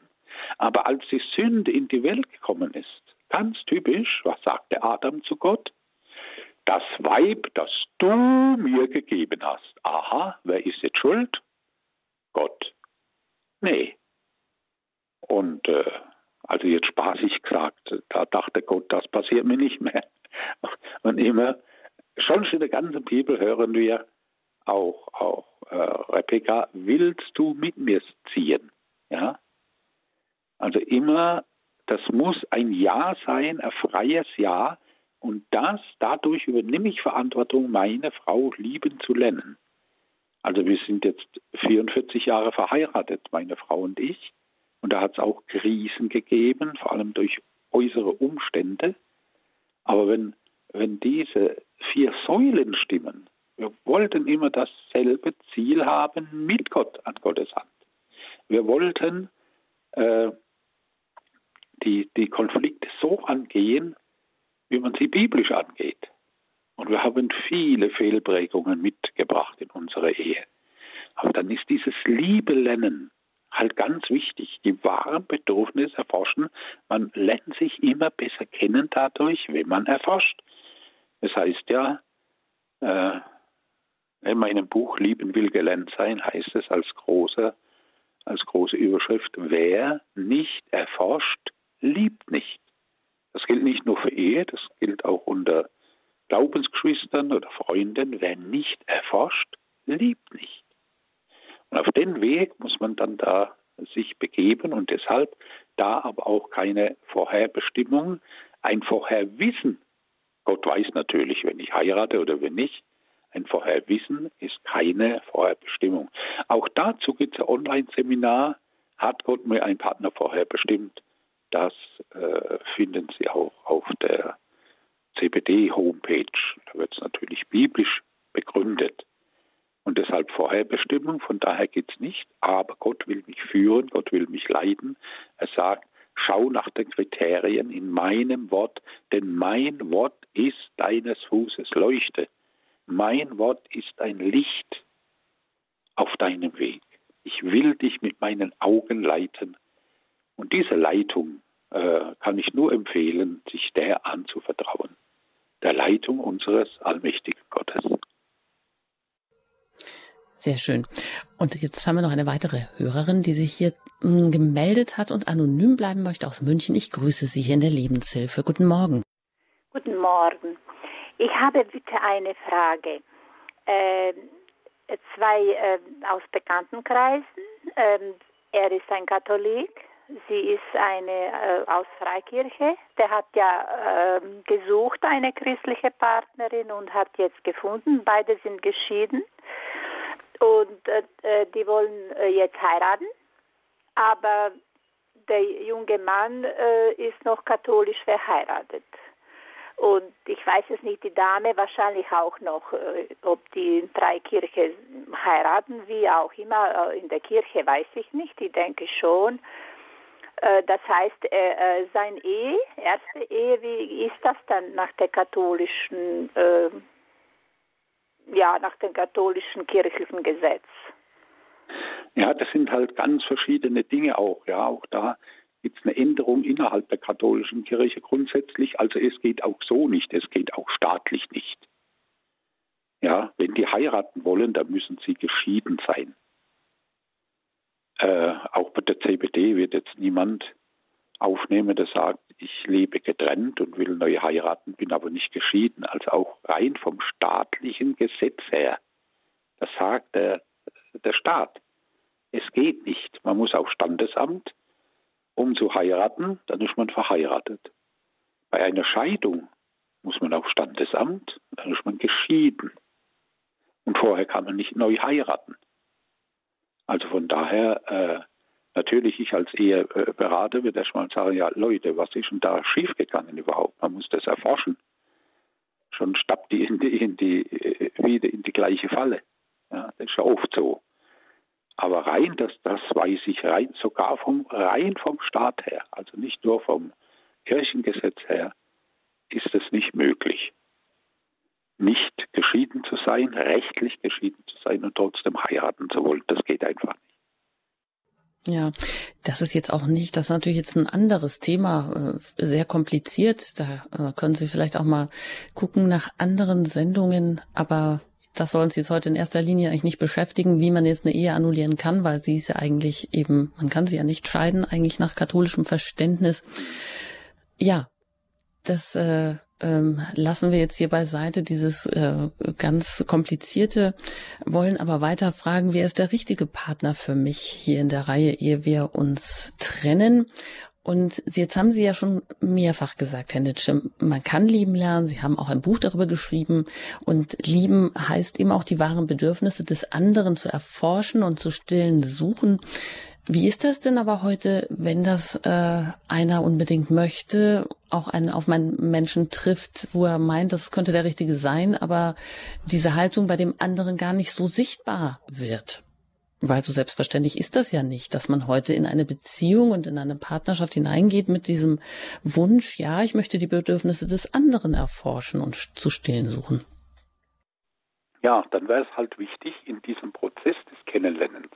B: Aber als die Sünde in die Welt gekommen ist, ganz typisch, was sagte Adam zu Gott? Das Weib, das du mir gegeben hast. Aha, wer ist jetzt schuld? Gott. Nee. Und äh, also jetzt spaßig gesagt, da dachte Gott, das passiert mir nicht mehr. Und immer, schon in der ganzen Bibel hören wir auch, auch äh, Rebecca, willst du mit mir ziehen? Ja? Also immer, das muss ein Ja sein, ein freies Ja. Und das, dadurch übernehme ich Verantwortung, meine Frau lieben zu lernen. Also wir sind jetzt 44 Jahre verheiratet, meine Frau und ich. Und da hat es auch Krisen gegeben, vor allem durch äußere Umstände. Aber wenn, wenn diese vier Säulen stimmen, wir wollten immer dasselbe Ziel haben mit Gott an Gottes Hand. Wir wollten äh, die, die Konflikte so angehen, wie man sie biblisch angeht. Und wir haben viele Fehlprägungen mitgebracht in unsere Ehe. Aber dann ist dieses Liebe lernen halt ganz wichtig, die wahren Bedürfnisse erforschen. Man lernt sich immer besser kennen dadurch, wenn man erforscht. Das heißt ja, äh, in meinem Buch Lieben will gelernt sein, heißt es als große, als große Überschrift, wer nicht erforscht, liebt nicht. Das gilt nicht nur für Ehe, das gilt auch unter Glaubensgeschwistern oder Freunden. Wer nicht erforscht, liebt nicht. Und auf den Weg muss man dann da sich begeben und deshalb da aber auch keine Vorherbestimmung, ein Vorherwissen. Gott weiß natürlich, wenn ich heirate oder wenn nicht. Ein Vorherwissen ist keine Vorherbestimmung. Auch dazu gibt es ein Online-Seminar. Hat Gott mir einen Partner vorherbestimmt? Das äh, finden Sie auch auf der CBD-Homepage. Da wird es natürlich biblisch begründet und deshalb Vorherbestimmung. Von daher geht es nicht. Aber Gott will mich führen, Gott will mich leiten. Er sagt, schau nach den Kriterien in meinem Wort, denn mein Wort ist deines Fußes Leuchte. Mein Wort ist ein Licht auf deinem Weg. Ich will dich mit meinen Augen leiten. Und diese Leitung äh, kann ich nur empfehlen, sich der anzuvertrauen. Der Leitung unseres allmächtigen Gottes.
A: Sehr schön. Und jetzt haben wir noch eine weitere Hörerin, die sich hier hm, gemeldet hat und anonym bleiben möchte aus München. Ich grüße Sie hier in der Lebenshilfe. Guten Morgen.
E: Guten Morgen. Ich habe bitte eine Frage. Äh, zwei äh, aus Bekanntenkreisen. Ähm, er ist ein Katholik, sie ist eine äh, aus Freikirche. Der hat ja äh, gesucht eine christliche Partnerin und hat jetzt gefunden. Beide sind geschieden und äh, äh die wollen äh, jetzt heiraten. Aber der junge Mann äh, ist noch katholisch verheiratet. Und ich weiß es nicht, die Dame wahrscheinlich auch noch, äh, ob die in Freikirche heiraten, wie auch immer. Äh, in der Kirche weiß ich nicht, ich denke schon. Das heißt, äh, sein Ehe, erste Ehe, wie ist das dann nach der katholischen, äh, ja, nach dem katholischen kirchlichen Gesetz?
B: Ja, das sind halt ganz verschiedene Dinge auch. Ja, auch da gibt es eine Änderung innerhalb der katholischen Kirche grundsätzlich. Also es geht auch so nicht, es geht auch staatlich nicht. Ja, wenn die heiraten wollen, dann müssen sie geschieden sein. Äh, auch bei der CBD wird jetzt niemand aufnehmen, der sagt, ich lebe getrennt und will neu heiraten, bin aber nicht geschieden. Also auch rein vom staatlichen Gesetz her. Das sagt der, der Staat. Es geht nicht. Man muss auf Standesamt, um zu heiraten, dann ist man verheiratet. Bei einer Scheidung muss man auf Standesamt, dann ist man geschieden. Und vorher kann man nicht neu heiraten. Also von daher, äh, natürlich, ich als Eheberater würde erstmal sagen, ja Leute, was ist denn da schiefgegangen überhaupt? Man muss das erforschen. Schon stappt die in die, in die, äh, wieder in die gleiche Falle. Ja, das ist ja oft so. Aber rein, das, das weiß ich rein, sogar vom, rein vom Staat her, also nicht nur vom Kirchengesetz her, ist es nicht möglich, nicht geschieden zu sein, rechtlich geschieden zu sein und trotzdem heiraten zu wollen. Das geht einfach nicht.
A: Ja, das ist jetzt auch nicht, das ist natürlich jetzt ein anderes Thema, äh, sehr kompliziert. Da äh, können Sie vielleicht auch mal gucken nach anderen Sendungen, aber das soll uns jetzt heute in erster Linie eigentlich nicht beschäftigen, wie man jetzt eine Ehe annullieren kann, weil sie ist ja eigentlich eben, man kann sie ja nicht scheiden, eigentlich nach katholischem Verständnis. Ja, das äh, ähm, lassen wir jetzt hier beiseite, dieses äh, ganz komplizierte, wollen aber weiter fragen, wer ist der richtige Partner für mich hier in der Reihe, ehe wir uns trennen? Und jetzt haben Sie ja schon mehrfach gesagt, Herr Nitsche, man kann lieben lernen. Sie haben auch ein Buch darüber geschrieben. Und lieben heißt eben auch die wahren Bedürfnisse des anderen zu erforschen und zu stillen suchen. Wie ist das denn aber heute, wenn das äh, einer unbedingt möchte, auch einen auf meinen Menschen trifft, wo er meint, das könnte der richtige sein, aber diese Haltung bei dem anderen gar nicht so sichtbar wird? Weil so selbstverständlich ist das ja nicht, dass man heute in eine Beziehung und in eine Partnerschaft hineingeht mit diesem Wunsch, ja, ich möchte die Bedürfnisse des anderen erforschen und zu stillen suchen.
B: Ja, dann wäre es halt wichtig in diesem Prozess des Kennenlernens.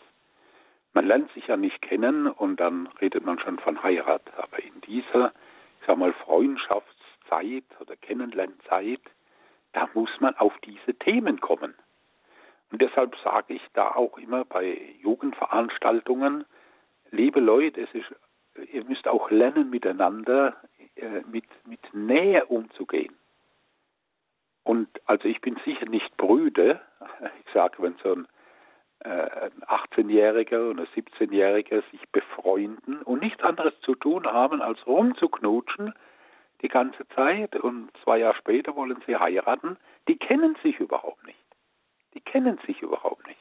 B: Man lernt sich ja nicht kennen und dann redet man schon von Heirat. Aber in dieser, ich sag mal, Freundschaftszeit oder Kennenlernzeit, da muss man auf diese Themen kommen. Und deshalb sage ich da auch immer bei Jugendveranstaltungen, liebe Leute, ist, ihr müsst auch lernen, miteinander äh, mit, mit Nähe umzugehen. Und also ich bin sicher nicht brüde. Ich sage, wenn so ein, ein 18-Jähriger oder 17-Jähriger sich befreunden und nichts anderes zu tun haben, als rumzuknutschen die ganze Zeit und zwei Jahre später wollen sie heiraten, die kennen sich überhaupt nicht die kennen sich überhaupt nicht.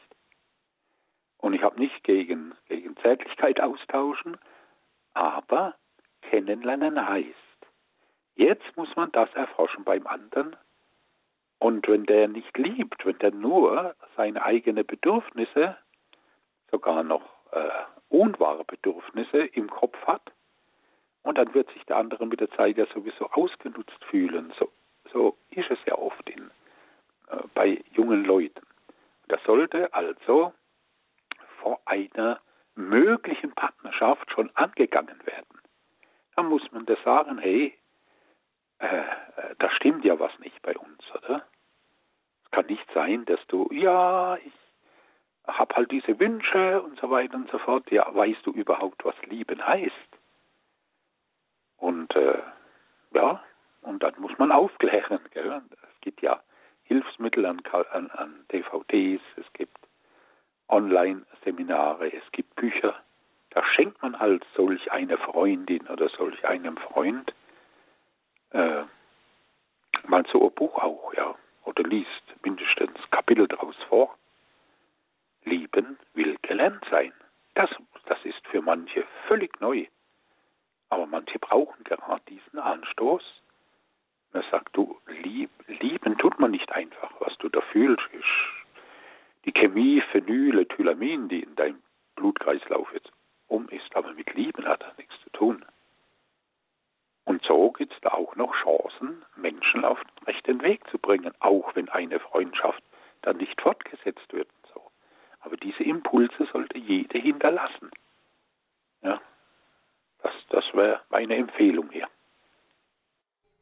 B: Und ich habe nicht gegen, gegen Zärtlichkeit austauschen, aber kennenlernen heißt, jetzt muss man das erforschen beim anderen. Und wenn der nicht liebt, wenn der nur seine eigenen Bedürfnisse, sogar noch äh, unwahre Bedürfnisse im Kopf hat, und dann wird sich der andere mit der Zeit ja sowieso ausgenutzt fühlen. So, so ist es ja oft in, äh, bei jungen Leuten. Das sollte also vor einer möglichen Partnerschaft schon angegangen werden. Da muss man das sagen, hey, äh, äh, da stimmt ja was nicht bei uns, oder? Es kann nicht sein, dass du, ja, ich habe halt diese Wünsche und so weiter und so fort. Ja, weißt du überhaupt, was lieben heißt? Und äh, ja, und dann muss man aufklären. Gell? Es gibt ja Hilfsmittel an, an, an DVDs, es gibt Online-Seminare, es gibt Bücher. Da schenkt man halt solch eine Freundin oder solch einem Freund äh, mal so ein Buch auch, ja, oder liest mindestens Kapitel daraus vor. Lieben will gelernt sein. Das, das ist für manche völlig neu. Aber manche brauchen gerade diesen Anstoß. Man sagt, du, lieb, lieben tut man nicht einfach. Was du da fühlst, ist die Chemie, Phenyle, Thylamin, die in deinem Blutkreislauf jetzt um ist. Aber mit Lieben hat das nichts zu tun. Und so gibt es da auch noch Chancen, Menschen auf den rechten Weg zu bringen, auch wenn eine Freundschaft dann nicht fortgesetzt wird. So. Aber diese Impulse sollte jede hinterlassen. Ja, das, das wäre meine Empfehlung hier.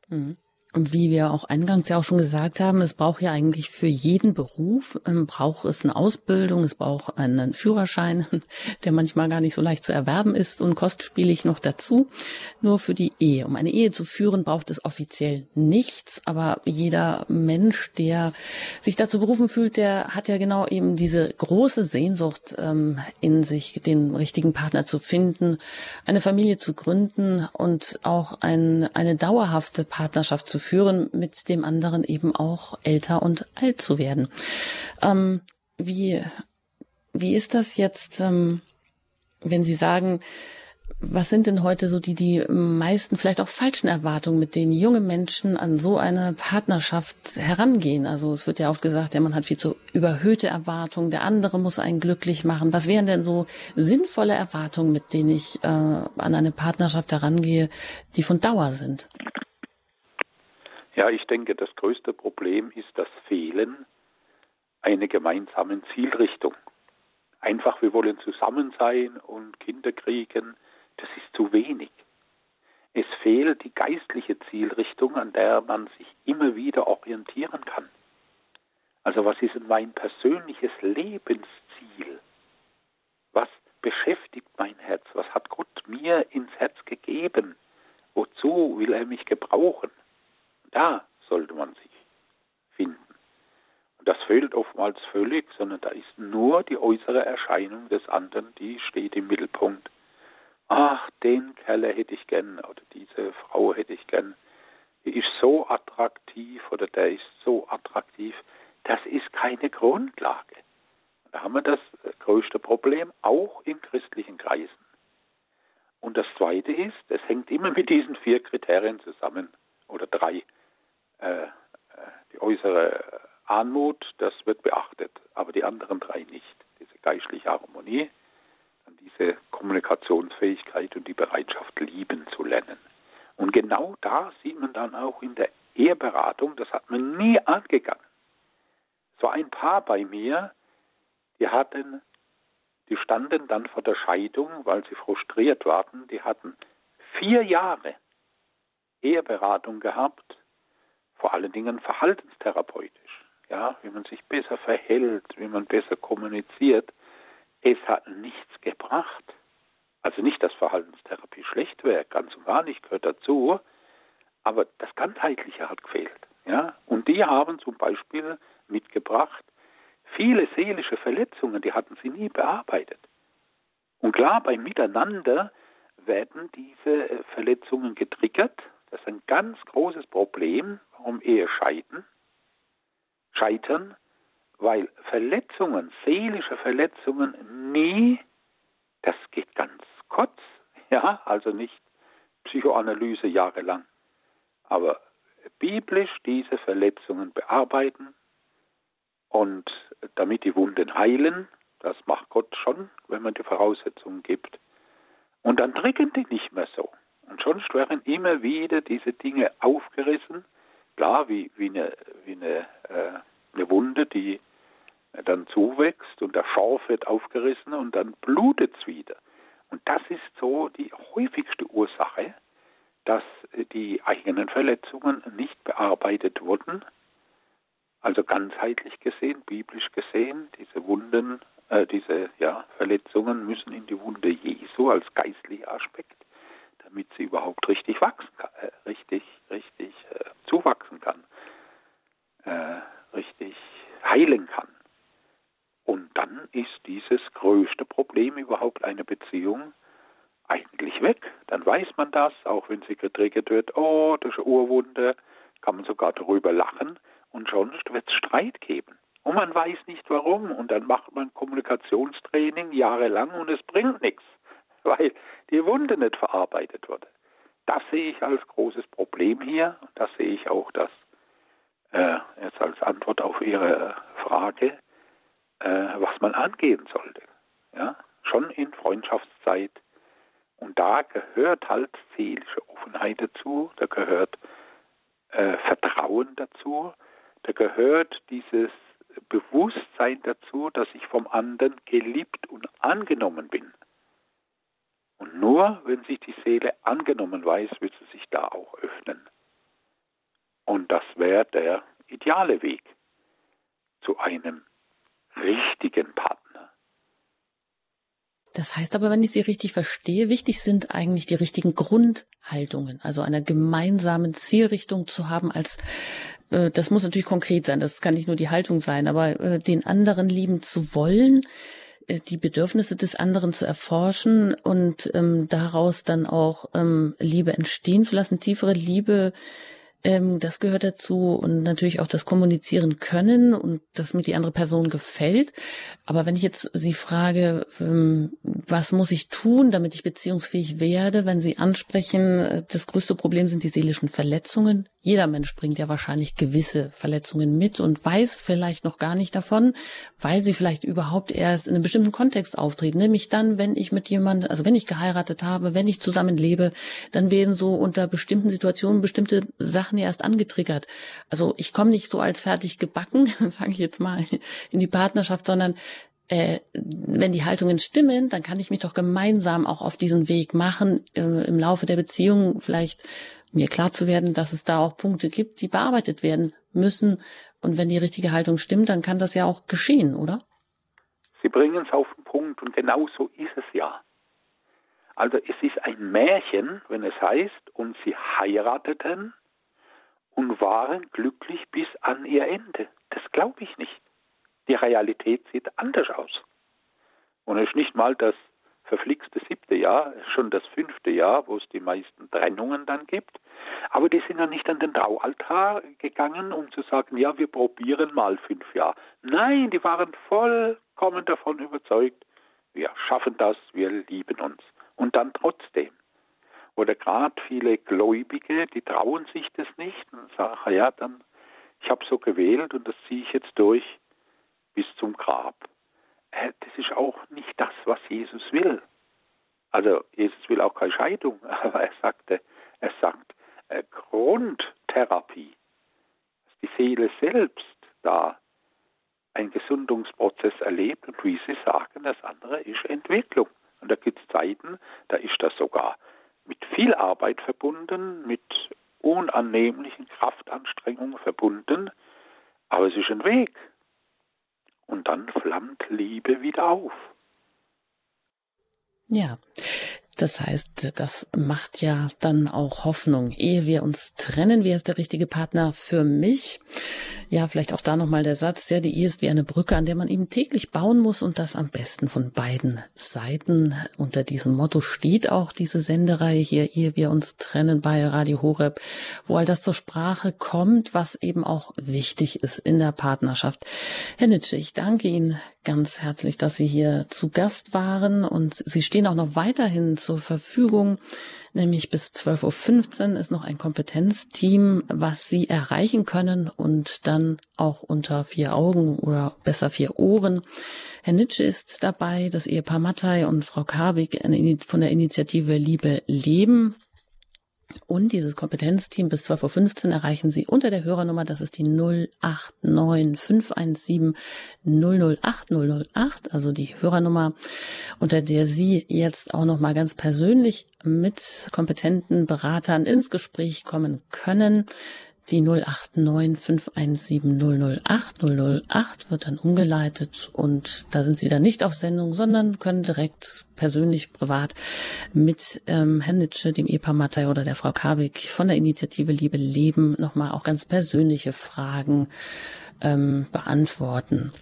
A: Mhm. Und wie wir auch eingangs ja auch schon gesagt haben, es braucht ja eigentlich für jeden Beruf, ähm, braucht es eine Ausbildung, es braucht einen Führerschein, der manchmal gar nicht so leicht zu erwerben ist und kostspielig noch dazu. Nur für die Ehe. Um eine Ehe zu führen, braucht es offiziell nichts, aber jeder Mensch, der sich dazu berufen fühlt, der hat ja genau eben diese große Sehnsucht ähm, in sich, den richtigen Partner zu finden, eine Familie zu gründen und auch ein, eine dauerhafte Partnerschaft zu führen, mit dem anderen eben auch älter und alt zu werden. Ähm, wie, wie ist das jetzt, ähm, wenn Sie sagen, was sind denn heute so die, die meisten vielleicht auch falschen Erwartungen, mit denen junge Menschen an so eine Partnerschaft herangehen? Also es wird ja oft gesagt, ja, man hat viel zu überhöhte Erwartungen, der andere muss einen glücklich machen. Was wären denn so sinnvolle Erwartungen, mit denen ich äh, an eine Partnerschaft herangehe, die von Dauer sind?
B: Ja, ich denke, das größte Problem ist das Fehlen einer gemeinsamen Zielrichtung. Einfach, wir wollen zusammen sein und Kinder kriegen, das ist zu wenig. Es fehlt die geistliche Zielrichtung, an der man sich immer wieder orientieren kann. Also was ist mein persönliches Lebensziel? Was beschäftigt mein Herz? Was hat Gott mir ins Herz gegeben? Wozu will er mich gebrauchen? Da sollte man sich finden. Und das fehlt oftmals völlig, sondern da ist nur die äußere Erscheinung des anderen, die steht im Mittelpunkt. Ach, den Kerl hätte ich gern oder diese Frau hätte ich gern. Die ist so attraktiv oder der ist so attraktiv. Das ist keine Grundlage. Da haben wir das größte Problem, auch in christlichen Kreisen. Und das Zweite ist, es hängt immer mit diesen vier Kriterien zusammen, oder drei. Äh, äh, die äußere Anmut, das wird beachtet, aber die anderen drei nicht. Diese geistliche Harmonie, dann diese Kommunikationsfähigkeit und die Bereitschaft, lieben zu lernen. Und genau da sieht man dann auch in der Eheberatung, das hat man nie angegangen. So ein Paar bei mir, die hatten, die standen dann vor der Scheidung, weil sie frustriert waren, die hatten vier Jahre Eheberatung gehabt vor allen Dingen verhaltenstherapeutisch, ja, wie man sich besser verhält, wie man besser kommuniziert. Es hat nichts gebracht. Also nicht, dass Verhaltenstherapie schlecht wäre, ganz und gar nicht, gehört dazu, aber das Ganzheitliche hat gefehlt. Ja? Und die haben zum Beispiel mitgebracht viele seelische Verletzungen, die hatten sie nie bearbeitet. Und klar, beim Miteinander werden diese äh, Verletzungen getriggert. Das ist ein ganz großes Problem, um Ehe scheiden, scheitern, weil Verletzungen, seelische Verletzungen nie, das geht ganz kurz, ja, also nicht Psychoanalyse jahrelang, aber biblisch diese Verletzungen bearbeiten und damit die Wunden heilen, das macht Gott schon, wenn man die Voraussetzungen gibt. Und dann drücken die nicht mehr so. Und schon werden immer wieder diese Dinge aufgerissen klar wie, wie, eine, wie eine, äh, eine Wunde, die dann zuwächst und der Schorf wird aufgerissen und dann blutet es wieder. Und das ist so die häufigste Ursache, dass die eigenen Verletzungen nicht bearbeitet wurden. Also ganzheitlich gesehen, biblisch gesehen, diese Wunden, äh, diese ja, Verletzungen müssen in die Wunde Jesu als geistlicher Aspekt damit sie überhaupt richtig wachsen kann, äh, richtig, richtig äh, zuwachsen kann, äh, richtig heilen kann. Und dann ist dieses größte Problem überhaupt eine Beziehung eigentlich weg. Dann weiß man das, auch wenn sie getriggert wird, oh, das ist eine Urwunde, kann man sogar darüber lachen und sonst wird es Streit geben. Und man weiß nicht warum und dann macht man Kommunikationstraining jahrelang und es bringt nichts, weil die Wunde nicht verarbeitet wurde. Das sehe ich als großes Problem hier das sehe ich auch das äh, jetzt als Antwort auf Ihre Frage, äh, was man angehen sollte. Ja? Schon in Freundschaftszeit. Und da gehört halt seelische Offenheit dazu, da gehört äh, Vertrauen dazu, da gehört dieses Bewusstsein dazu, dass ich vom anderen geliebt und angenommen bin. Und nur wenn sich die Seele angenommen weiß, wird sie sich da auch öffnen. Und das wäre der ideale Weg zu einem richtigen Partner.
A: Das heißt aber, wenn ich Sie richtig verstehe, wichtig sind eigentlich die richtigen Grundhaltungen, also einer gemeinsamen Zielrichtung zu haben als äh, das muss natürlich konkret sein, das kann nicht nur die Haltung sein, aber äh, den anderen lieben zu wollen, die Bedürfnisse des anderen zu erforschen und ähm, daraus dann auch ähm, Liebe entstehen zu lassen, tiefere Liebe ähm, das gehört dazu und natürlich auch das Kommunizieren können und das mit die andere Person gefällt. Aber wenn ich jetzt Sie frage, ähm, was muss ich tun, damit ich beziehungsfähig werde, wenn Sie ansprechen, äh, das größte Problem sind die seelischen Verletzungen. Jeder Mensch bringt ja wahrscheinlich gewisse Verletzungen mit und weiß vielleicht noch gar nicht davon, weil sie vielleicht überhaupt erst in einem bestimmten Kontext auftreten. Nämlich dann, wenn ich mit jemandem, also wenn ich geheiratet habe, wenn ich zusammenlebe, dann werden so unter bestimmten Situationen bestimmte Sachen erst angetriggert. Also ich komme nicht so als fertig gebacken, sage ich jetzt mal, in die Partnerschaft, sondern äh, wenn die Haltungen stimmen, dann kann ich mich doch gemeinsam auch auf diesen Weg machen, äh, im Laufe der Beziehung vielleicht mir klar zu werden, dass es da auch Punkte gibt, die bearbeitet werden müssen. Und wenn die richtige Haltung stimmt, dann kann das ja auch geschehen, oder?
B: Sie bringen es auf den Punkt und genau so ist es ja. Also es ist ein Märchen, wenn es heißt, und sie heirateten und waren glücklich bis an ihr Ende. Das glaube ich nicht. Die Realität sieht anders aus. Und es ist nicht mal das verflixte siebte Jahr, schon das fünfte Jahr, wo es die meisten Trennungen dann gibt. Aber die sind ja nicht an den Traualtar gegangen, um zu sagen, ja, wir probieren mal fünf Jahre. Nein, die waren vollkommen davon überzeugt, wir schaffen das, wir lieben uns. Und dann trotzdem. Oder gerade viele Gläubige, die trauen sich das nicht und sagen, ja, dann, ich habe so gewählt und das ziehe ich jetzt durch bis zum Grab. Äh, das ist auch nicht das, was Jesus will. Also Jesus will auch keine Scheidung, aber er sagte, er sagt äh, Grundtherapie, dass die Seele selbst da einen Gesundungsprozess erlebt und wie Sie sagen, das andere ist Entwicklung. Und da gibt es Zeiten, da ist das sogar mit viel Arbeit verbunden, mit unannehmlichen Kraftanstrengungen verbunden, aber es ist ein Weg und dann flammt Liebe wieder auf.
A: Ja, das heißt, das macht ja dann auch Hoffnung. Ehe wir uns trennen, wer ist der richtige Partner für mich? Ja, vielleicht auch da nochmal der Satz, ja, die Ehe ist wie eine Brücke, an der man eben täglich bauen muss und das am besten von beiden Seiten. Unter diesem Motto steht auch diese Sendereihe hier, ehe wir uns trennen bei Radio Horeb, wo all das zur Sprache kommt, was eben auch wichtig ist in der Partnerschaft. Herr Nitsche, ich danke Ihnen ganz herzlich, dass Sie hier zu Gast waren und Sie stehen auch noch weiterhin zur Verfügung. Nämlich bis 12.15 Uhr ist noch ein Kompetenzteam, was Sie erreichen können und dann auch unter vier Augen oder besser vier Ohren. Herr Nitsche ist dabei, das Ehepaar Mattei und Frau Kabig von der Initiative Liebe Leben. Und dieses Kompetenzteam bis 12.15 Uhr erreichen Sie unter der Hörernummer, das ist die 089 517 008 008, also die Hörernummer, unter der Sie jetzt auch nochmal ganz persönlich mit kompetenten Beratern ins Gespräch kommen können. Die 089 517 008 008 wird dann umgeleitet und da sind Sie dann nicht auf Sendung, sondern können direkt persönlich, privat mit ähm, Herrn Nitsche, dem Ehepaar Mattei oder der Frau Kabik von der Initiative Liebe Leben nochmal auch ganz persönliche Fragen ähm, beantworten.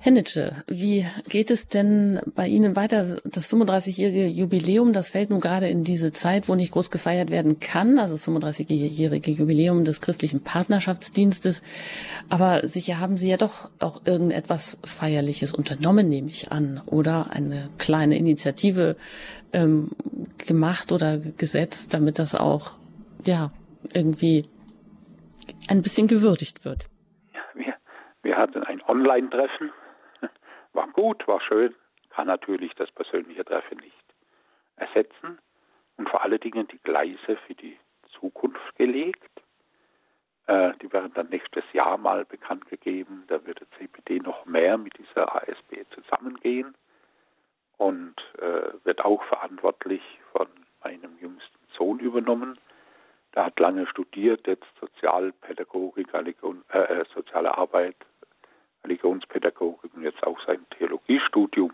A: Herr Nitsche, wie geht es denn bei Ihnen weiter? Das 35-jährige Jubiläum, das fällt nun gerade in diese Zeit, wo nicht groß gefeiert werden kann, also das 35-jährige Jubiläum des christlichen Partnerschaftsdienstes. Aber sicher haben Sie ja doch auch irgendetwas Feierliches unternommen, nehme ich an, oder eine kleine Initiative ähm, gemacht oder gesetzt, damit das auch, ja, irgendwie ein bisschen gewürdigt wird.
B: Wir, wir hatten ein Online-Treffen war gut, war schön, kann natürlich das persönliche Treffen nicht ersetzen und vor allen Dingen die Gleise für die Zukunft gelegt. Äh, die werden dann nächstes Jahr mal bekannt gegeben. Da wird der CPD noch mehr mit dieser ASB zusammengehen und äh, wird auch verantwortlich von meinem jüngsten Sohn übernommen. Der hat lange studiert, jetzt Sozialpädagogik, äh, äh, soziale Arbeit, Religionspädagogik und jetzt auch sein Theologiestudium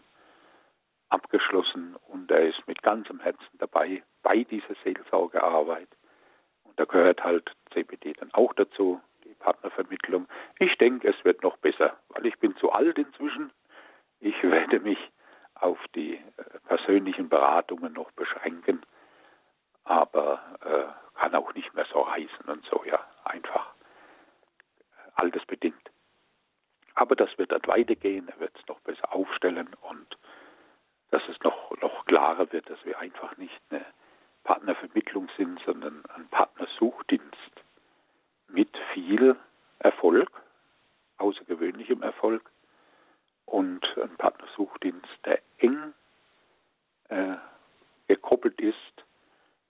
B: abgeschlossen und er ist mit ganzem Herzen dabei bei dieser Seelsorgearbeit. Und da gehört halt CPD dann auch dazu, die Partnervermittlung. Ich denke, es wird noch besser, weil ich bin zu alt inzwischen. Ich werde mich auf die äh, persönlichen Beratungen noch beschränken, aber äh, kann auch nicht mehr so heißen und so, ja, einfach äh, altersbedingt. Aber das wird dann weitergehen, er wird es noch besser aufstellen und dass es noch, noch klarer wird, dass wir einfach nicht eine Partnervermittlung sind, sondern ein Partnersuchdienst mit viel Erfolg, außergewöhnlichem Erfolg und ein Partnersuchdienst, der eng äh, gekoppelt ist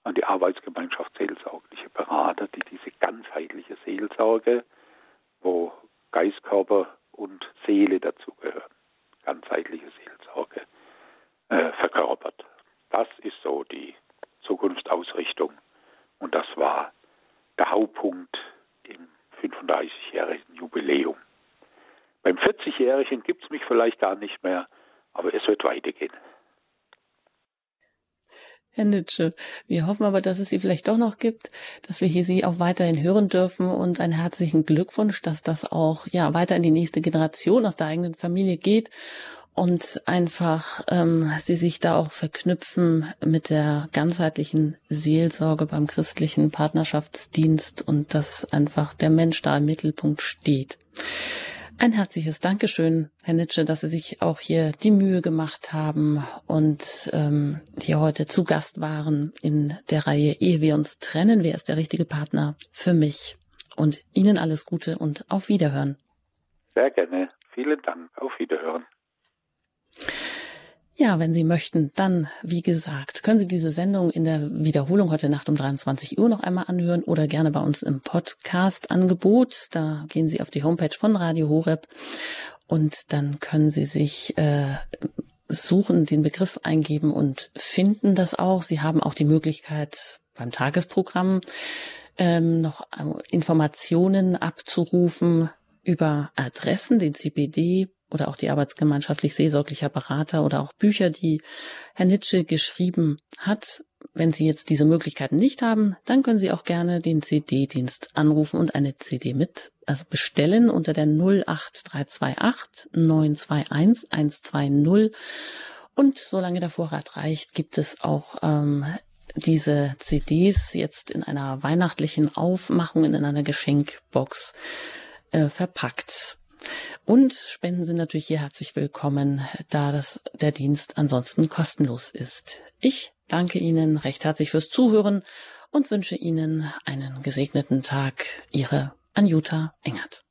B: an die Arbeitsgemeinschaft seelsorgliche Berater, die diese ganzheitliche Seelsorge, wo Geist, Körper und Seele dazugehören, ganzheitliche Seelsorge äh, verkörpert. Das ist so die Zukunftsausrichtung und das war der Hauptpunkt im 35-jährigen Jubiläum. Beim 40-jährigen gibt es mich vielleicht gar nicht mehr, aber es wird weitergehen.
A: Herr Nitsche. Wir hoffen aber, dass es Sie vielleicht doch noch gibt, dass wir hier Sie auch weiterhin hören dürfen und einen herzlichen Glückwunsch, dass das auch ja weiter in die nächste Generation aus der eigenen Familie geht und einfach ähm, Sie sich da auch verknüpfen mit der ganzheitlichen Seelsorge beim christlichen Partnerschaftsdienst und dass einfach der Mensch da im Mittelpunkt steht. Ein herzliches Dankeschön, Herr Nitsche, dass Sie sich auch hier die Mühe gemacht haben und ähm, hier heute zu Gast waren in der Reihe Ehe wir uns trennen. Wer ist der richtige Partner für mich? Und Ihnen alles Gute und auf Wiederhören.
B: Sehr gerne. Vielen Dank. Auf Wiederhören.
A: Ja, wenn Sie möchten, dann, wie gesagt, können Sie diese Sendung in der Wiederholung heute Nacht um 23 Uhr noch einmal anhören oder gerne bei uns im Podcast-Angebot. Da gehen Sie auf die Homepage von Radio Horeb und dann können Sie sich äh, suchen, den Begriff eingeben und finden das auch. Sie haben auch die Möglichkeit beim Tagesprogramm ähm, noch äh, Informationen abzurufen über Adressen, den CPD oder auch die arbeitsgemeinschaftlich seelsorglicher Berater oder auch Bücher, die Herr Nitsche geschrieben hat. Wenn Sie jetzt diese Möglichkeiten nicht haben, dann können Sie auch gerne den CD-Dienst anrufen und eine CD mit also bestellen unter der 08328 921 120. Und solange der Vorrat reicht, gibt es auch ähm, diese CDs jetzt in einer weihnachtlichen Aufmachung in einer Geschenkbox äh, verpackt. Und Spenden sind natürlich hier herzlich willkommen, da das, der Dienst ansonsten kostenlos ist. Ich danke Ihnen recht herzlich fürs Zuhören und wünsche Ihnen einen gesegneten Tag. Ihre Anjuta Engert.